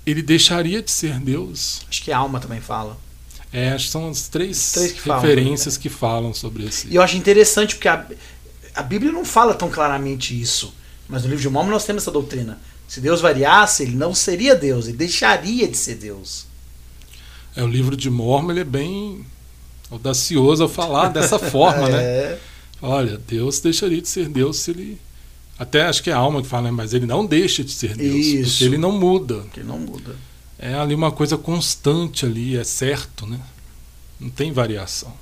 Ele deixaria de ser Deus. Acho que a alma também fala. É, acho que são as três, três que referências falam, né? que falam sobre esse. E eu acho interessante porque a, a Bíblia não fala tão claramente isso. Mas no livro de Mormon nós temos essa doutrina. Se Deus variasse, ele não seria Deus, ele deixaria de ser Deus. É, o livro de Mormon ele é bem audacioso ao falar dessa forma, né? é. né? Olha, Deus deixaria de ser Deus se ele. Até acho que é a alma que fala, né? mas ele não deixa de ser Deus. Isso. Porque ele não muda. Porque ele não muda é ali uma coisa constante ali, é certo, né? Não tem variação.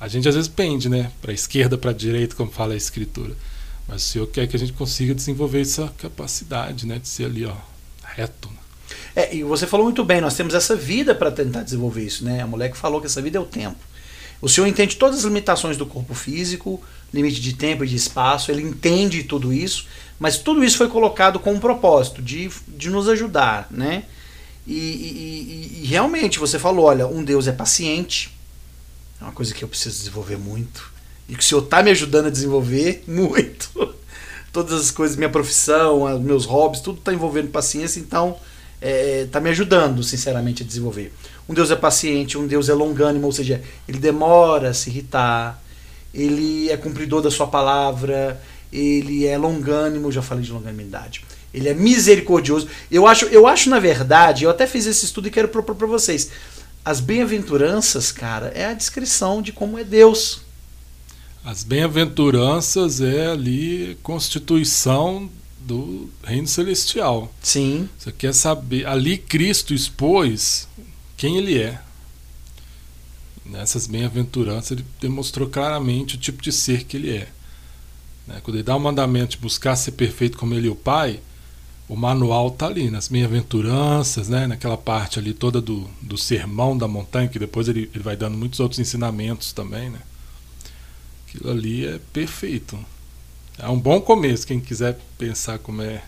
A gente às vezes pende, né? Para a esquerda, para a direita, como fala a escritura. Mas o Senhor quer que a gente consiga desenvolver essa capacidade, né? De ser ali, ó, reto. Né? É, e você falou muito bem, nós temos essa vida para tentar desenvolver isso, né? A mulher que falou que essa vida é o tempo. O Senhor entende todas as limitações do corpo físico, limite de tempo e de espaço, ele entende tudo isso, mas tudo isso foi colocado com um propósito de, de nos ajudar, né? E, e, e, realmente você falou: olha, um Deus é paciente, é uma coisa que eu preciso desenvolver muito, e que o Senhor está me ajudando a desenvolver muito. Todas as coisas, minha profissão, meus hobbies, tudo está envolvendo paciência, então está é, me ajudando, sinceramente, a desenvolver. Um Deus é paciente, um Deus é longânimo, ou seja, ele demora a se irritar, ele é cumpridor da sua palavra, ele é longânimo, já falei de longanimidade ele é misericordioso. Eu acho, eu acho na verdade, eu até fiz esse estudo e quero propor para vocês. As bem-aventuranças, cara, é a descrição de como é Deus. As bem-aventuranças é ali constituição do reino celestial. Sim. Você quer saber? Ali Cristo expôs quem ele é. Nessas bem-aventuranças ele demonstrou claramente o tipo de ser que ele é. Né? Quando ele dá o mandamento de buscar ser perfeito como ele e o Pai, o manual está ali, nas bem-aventuranças, né? naquela parte ali toda do, do sermão da montanha, que depois ele, ele vai dando muitos outros ensinamentos também. Né? Aquilo ali é perfeito. É um bom começo, quem quiser pensar como é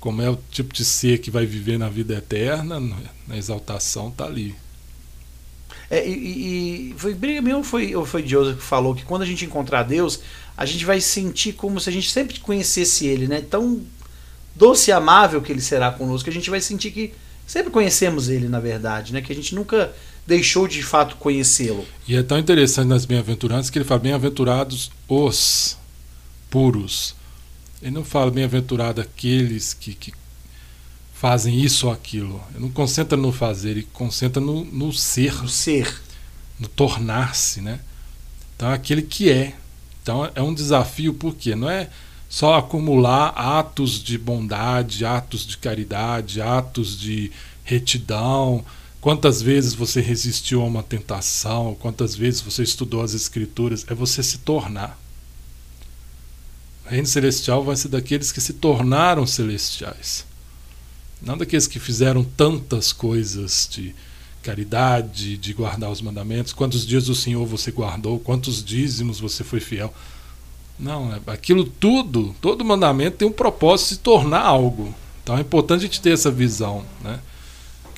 como é o tipo de ser que vai viver na vida eterna, na exaltação, está ali. É, e, e, foi briga mesmo foi, ou foi Joseph que falou que quando a gente encontrar Deus, a gente vai sentir como se a gente sempre conhecesse Ele, né? Tão doce e amável que Ele será conosco, a gente vai sentir que sempre conhecemos Ele, na verdade, né? Que a gente nunca deixou de fato conhecê-lo. E é tão interessante nas bem-aventuranças que ele fala: bem-aventurados os puros. Ele não fala bem-aventurado aqueles que, que fazem isso ou aquilo. Ele não concentra no fazer, ele concentra no, no ser. No ser. No tornar-se, né? Então, aquele que é. Então, é um desafio, porque não é só acumular atos de bondade, atos de caridade, atos de retidão. Quantas vezes você resistiu a uma tentação, quantas vezes você estudou as Escrituras, é você se tornar. O reino celestial vai ser daqueles que se tornaram celestiais. Não daqueles que fizeram tantas coisas de caridade, de guardar os mandamentos. Quantos dias do Senhor você guardou? Quantos dízimos você foi fiel? Não, é, aquilo tudo, todo mandamento tem um propósito de se tornar algo. Então é importante a gente ter essa visão. Né?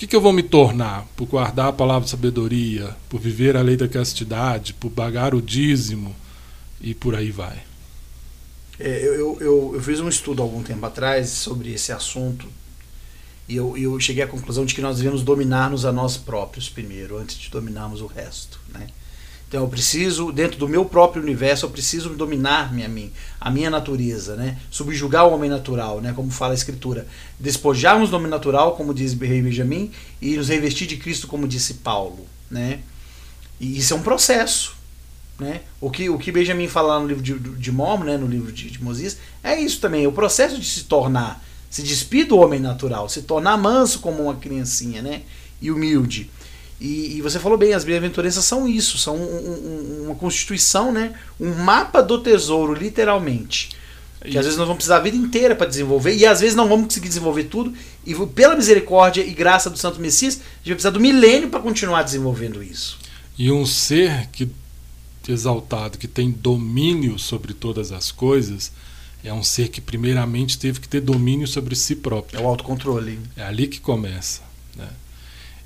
Que, que eu vou me tornar? Por guardar a palavra de sabedoria, por viver a lei da castidade, por pagar o dízimo e por aí vai. É, eu, eu, eu, fiz um estudo algum tempo atrás sobre esse assunto e eu, eu cheguei à conclusão de que nós devemos dominar-nos a nós próprios primeiro, antes de dominarmos o resto. Né? Então eu preciso, dentro do meu próprio universo, eu preciso dominar-me a mim, a minha natureza, né? subjugar o homem natural, né? como fala a Escritura. Despojarmos do homem natural, como diz Rei Benjamin, e nos revestir de Cristo, como disse Paulo. Né? E isso é um processo. Né? O, que, o que Benjamin fala lá no livro de, de Mormon, né? no livro de, de Mosias, é isso também, é o processo de se tornar se despir do homem natural, se tornar manso como uma criancinha, né? E humilde. E, e você falou bem, as bem-aventuranças são isso, são um, um, uma constituição, né? Um mapa do tesouro, literalmente. Que às vezes nós vamos precisar a vida inteira para desenvolver, e às vezes não vamos conseguir desenvolver tudo, e pela misericórdia e graça do Santo Messias, a gente vai precisar do milênio para continuar desenvolvendo isso. E um ser que exaltado, que tem domínio sobre todas as coisas, é um ser que primeiramente teve que ter domínio sobre si próprio. É o autocontrole. É ali que começa. Né?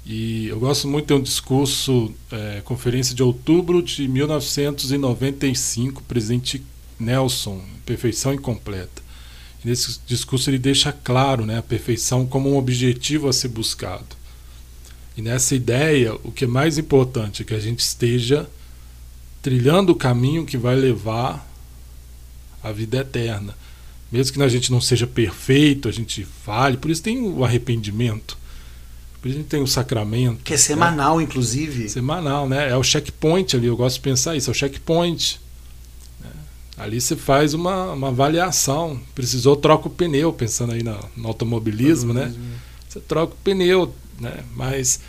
E eu gosto muito de um discurso, é, conferência de outubro de 1995, presidente Nelson, Perfeição Incompleta. E nesse discurso ele deixa claro né, a perfeição como um objetivo a ser buscado. E nessa ideia, o que é mais importante é que a gente esteja trilhando o caminho que vai levar a vida eterna. Mesmo que a gente não seja perfeito, a gente fale, por isso tem o arrependimento. Por isso a gente tem o sacramento. Que é semanal, né? inclusive. Semanal, né? É o checkpoint ali, eu gosto de pensar isso, é o checkpoint. Né? Ali você faz uma, uma avaliação. Precisou, troca o pneu, pensando aí no, no automobilismo, né? Você troca o pneu, né? Mas.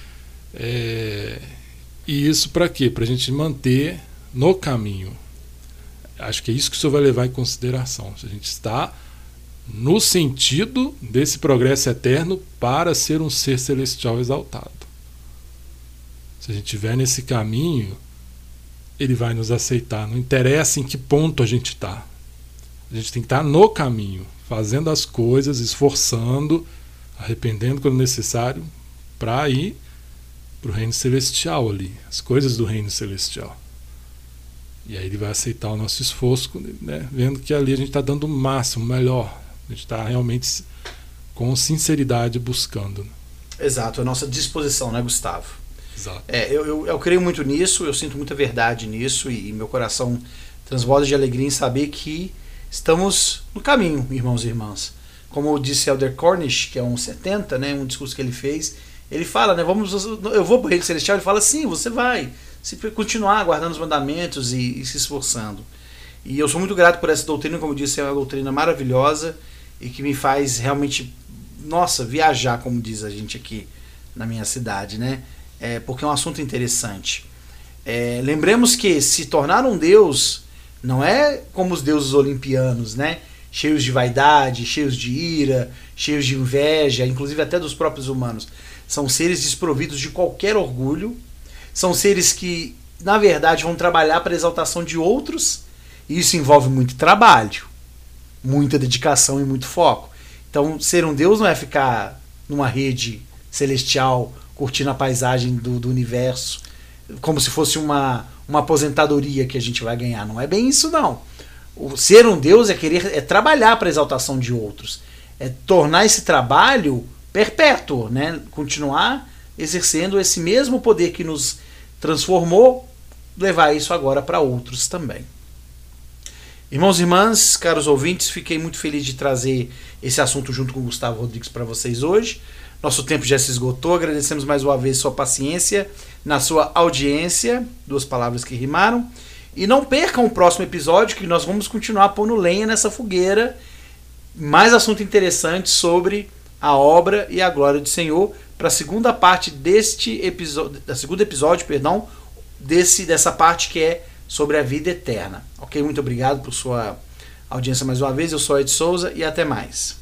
É... E isso para quê? Para a gente manter no caminho acho que é isso que o senhor vai levar em consideração. Se a gente está no sentido desse progresso eterno para ser um ser celestial exaltado. Se a gente estiver nesse caminho, ele vai nos aceitar. Não interessa em que ponto a gente está. A gente tem que estar no caminho, fazendo as coisas, esforçando, arrependendo quando necessário, para ir para o reino celestial ali, as coisas do reino celestial. E aí ele vai aceitar o nosso esforço, né, vendo que ali a gente está dando o máximo, o melhor. A gente está realmente com sinceridade buscando. Né. Exato, a nossa disposição, né, Gustavo? Exato. É, eu, eu, eu, creio muito nisso, eu sinto muita verdade nisso e, e meu coração transborda de alegria em saber que estamos no caminho, irmãos e irmãs. Como disse Elder Cornish, que é um 70, né, um discurso que ele fez, ele fala, né, vamos, eu vou para o reino celestial, ele fala, sim, você vai se continuar guardando os mandamentos e, e, se esforçando. E eu sou muito grato por essa doutrina, como eu disse, é uma doutrina maravilhosa e que me faz realmente, nossa, viajar, como diz a gente aqui na minha cidade, né? É, porque é um assunto interessante. É, lembremos que se tornar um Deus Não é como os deuses olimpianos, né? Cheios de vaidade, cheios de ira, cheios de inveja, inclusive até dos próprios humanos. São seres desprovidos de qualquer orgulho. São seres que, na verdade, vão trabalhar para a exaltação de outros. E isso envolve muito trabalho, muita dedicação e muito foco. Então, ser um Deus não é ficar numa rede celestial curtindo a paisagem do, do universo, como se fosse uma, uma aposentadoria que a gente vai ganhar. Não é bem isso, não. O ser um Deus é querer é trabalhar para a exaltação de outros, é tornar esse trabalho perpétuo, né? Continuar exercendo esse mesmo poder que nos transformou, levar isso agora para outros também. Irmãos e irmãs, caros ouvintes, fiquei muito feliz de trazer esse assunto junto com o Gustavo Rodrigues para vocês hoje. Nosso tempo já se esgotou, agradecemos mais uma vez sua paciência na sua audiência, duas palavras que rimaram. E não percam o próximo episódio, que nós vamos continuar pondo lenha nessa fogueira. Mais assunto interessante sobre a obra e a glória do Senhor para a segunda parte deste episódio, da segundo episódio, perdão, desse dessa parte que é sobre a vida eterna. OK? Muito obrigado por sua audiência mais uma vez. Eu sou Ed Souza e até mais.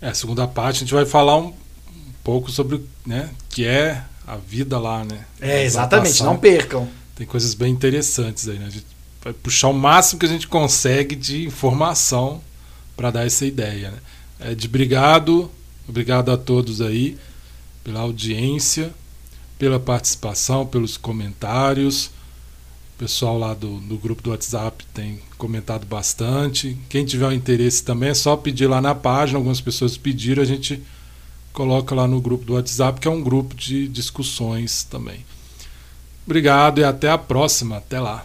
É, a segunda parte a gente vai falar um pouco sobre né, que é a vida lá, né? É, exatamente, não percam. Tem coisas bem interessantes aí, né? A gente vai puxar o máximo que a gente consegue de informação para dar essa ideia. Né? É, de obrigado, obrigado a todos aí pela audiência, pela participação, pelos comentários. Pessoal lá do, do grupo do WhatsApp tem comentado bastante. Quem tiver interesse também é só pedir lá na página. Algumas pessoas pediram, a gente coloca lá no grupo do WhatsApp, que é um grupo de discussões também. Obrigado e até a próxima. Até lá.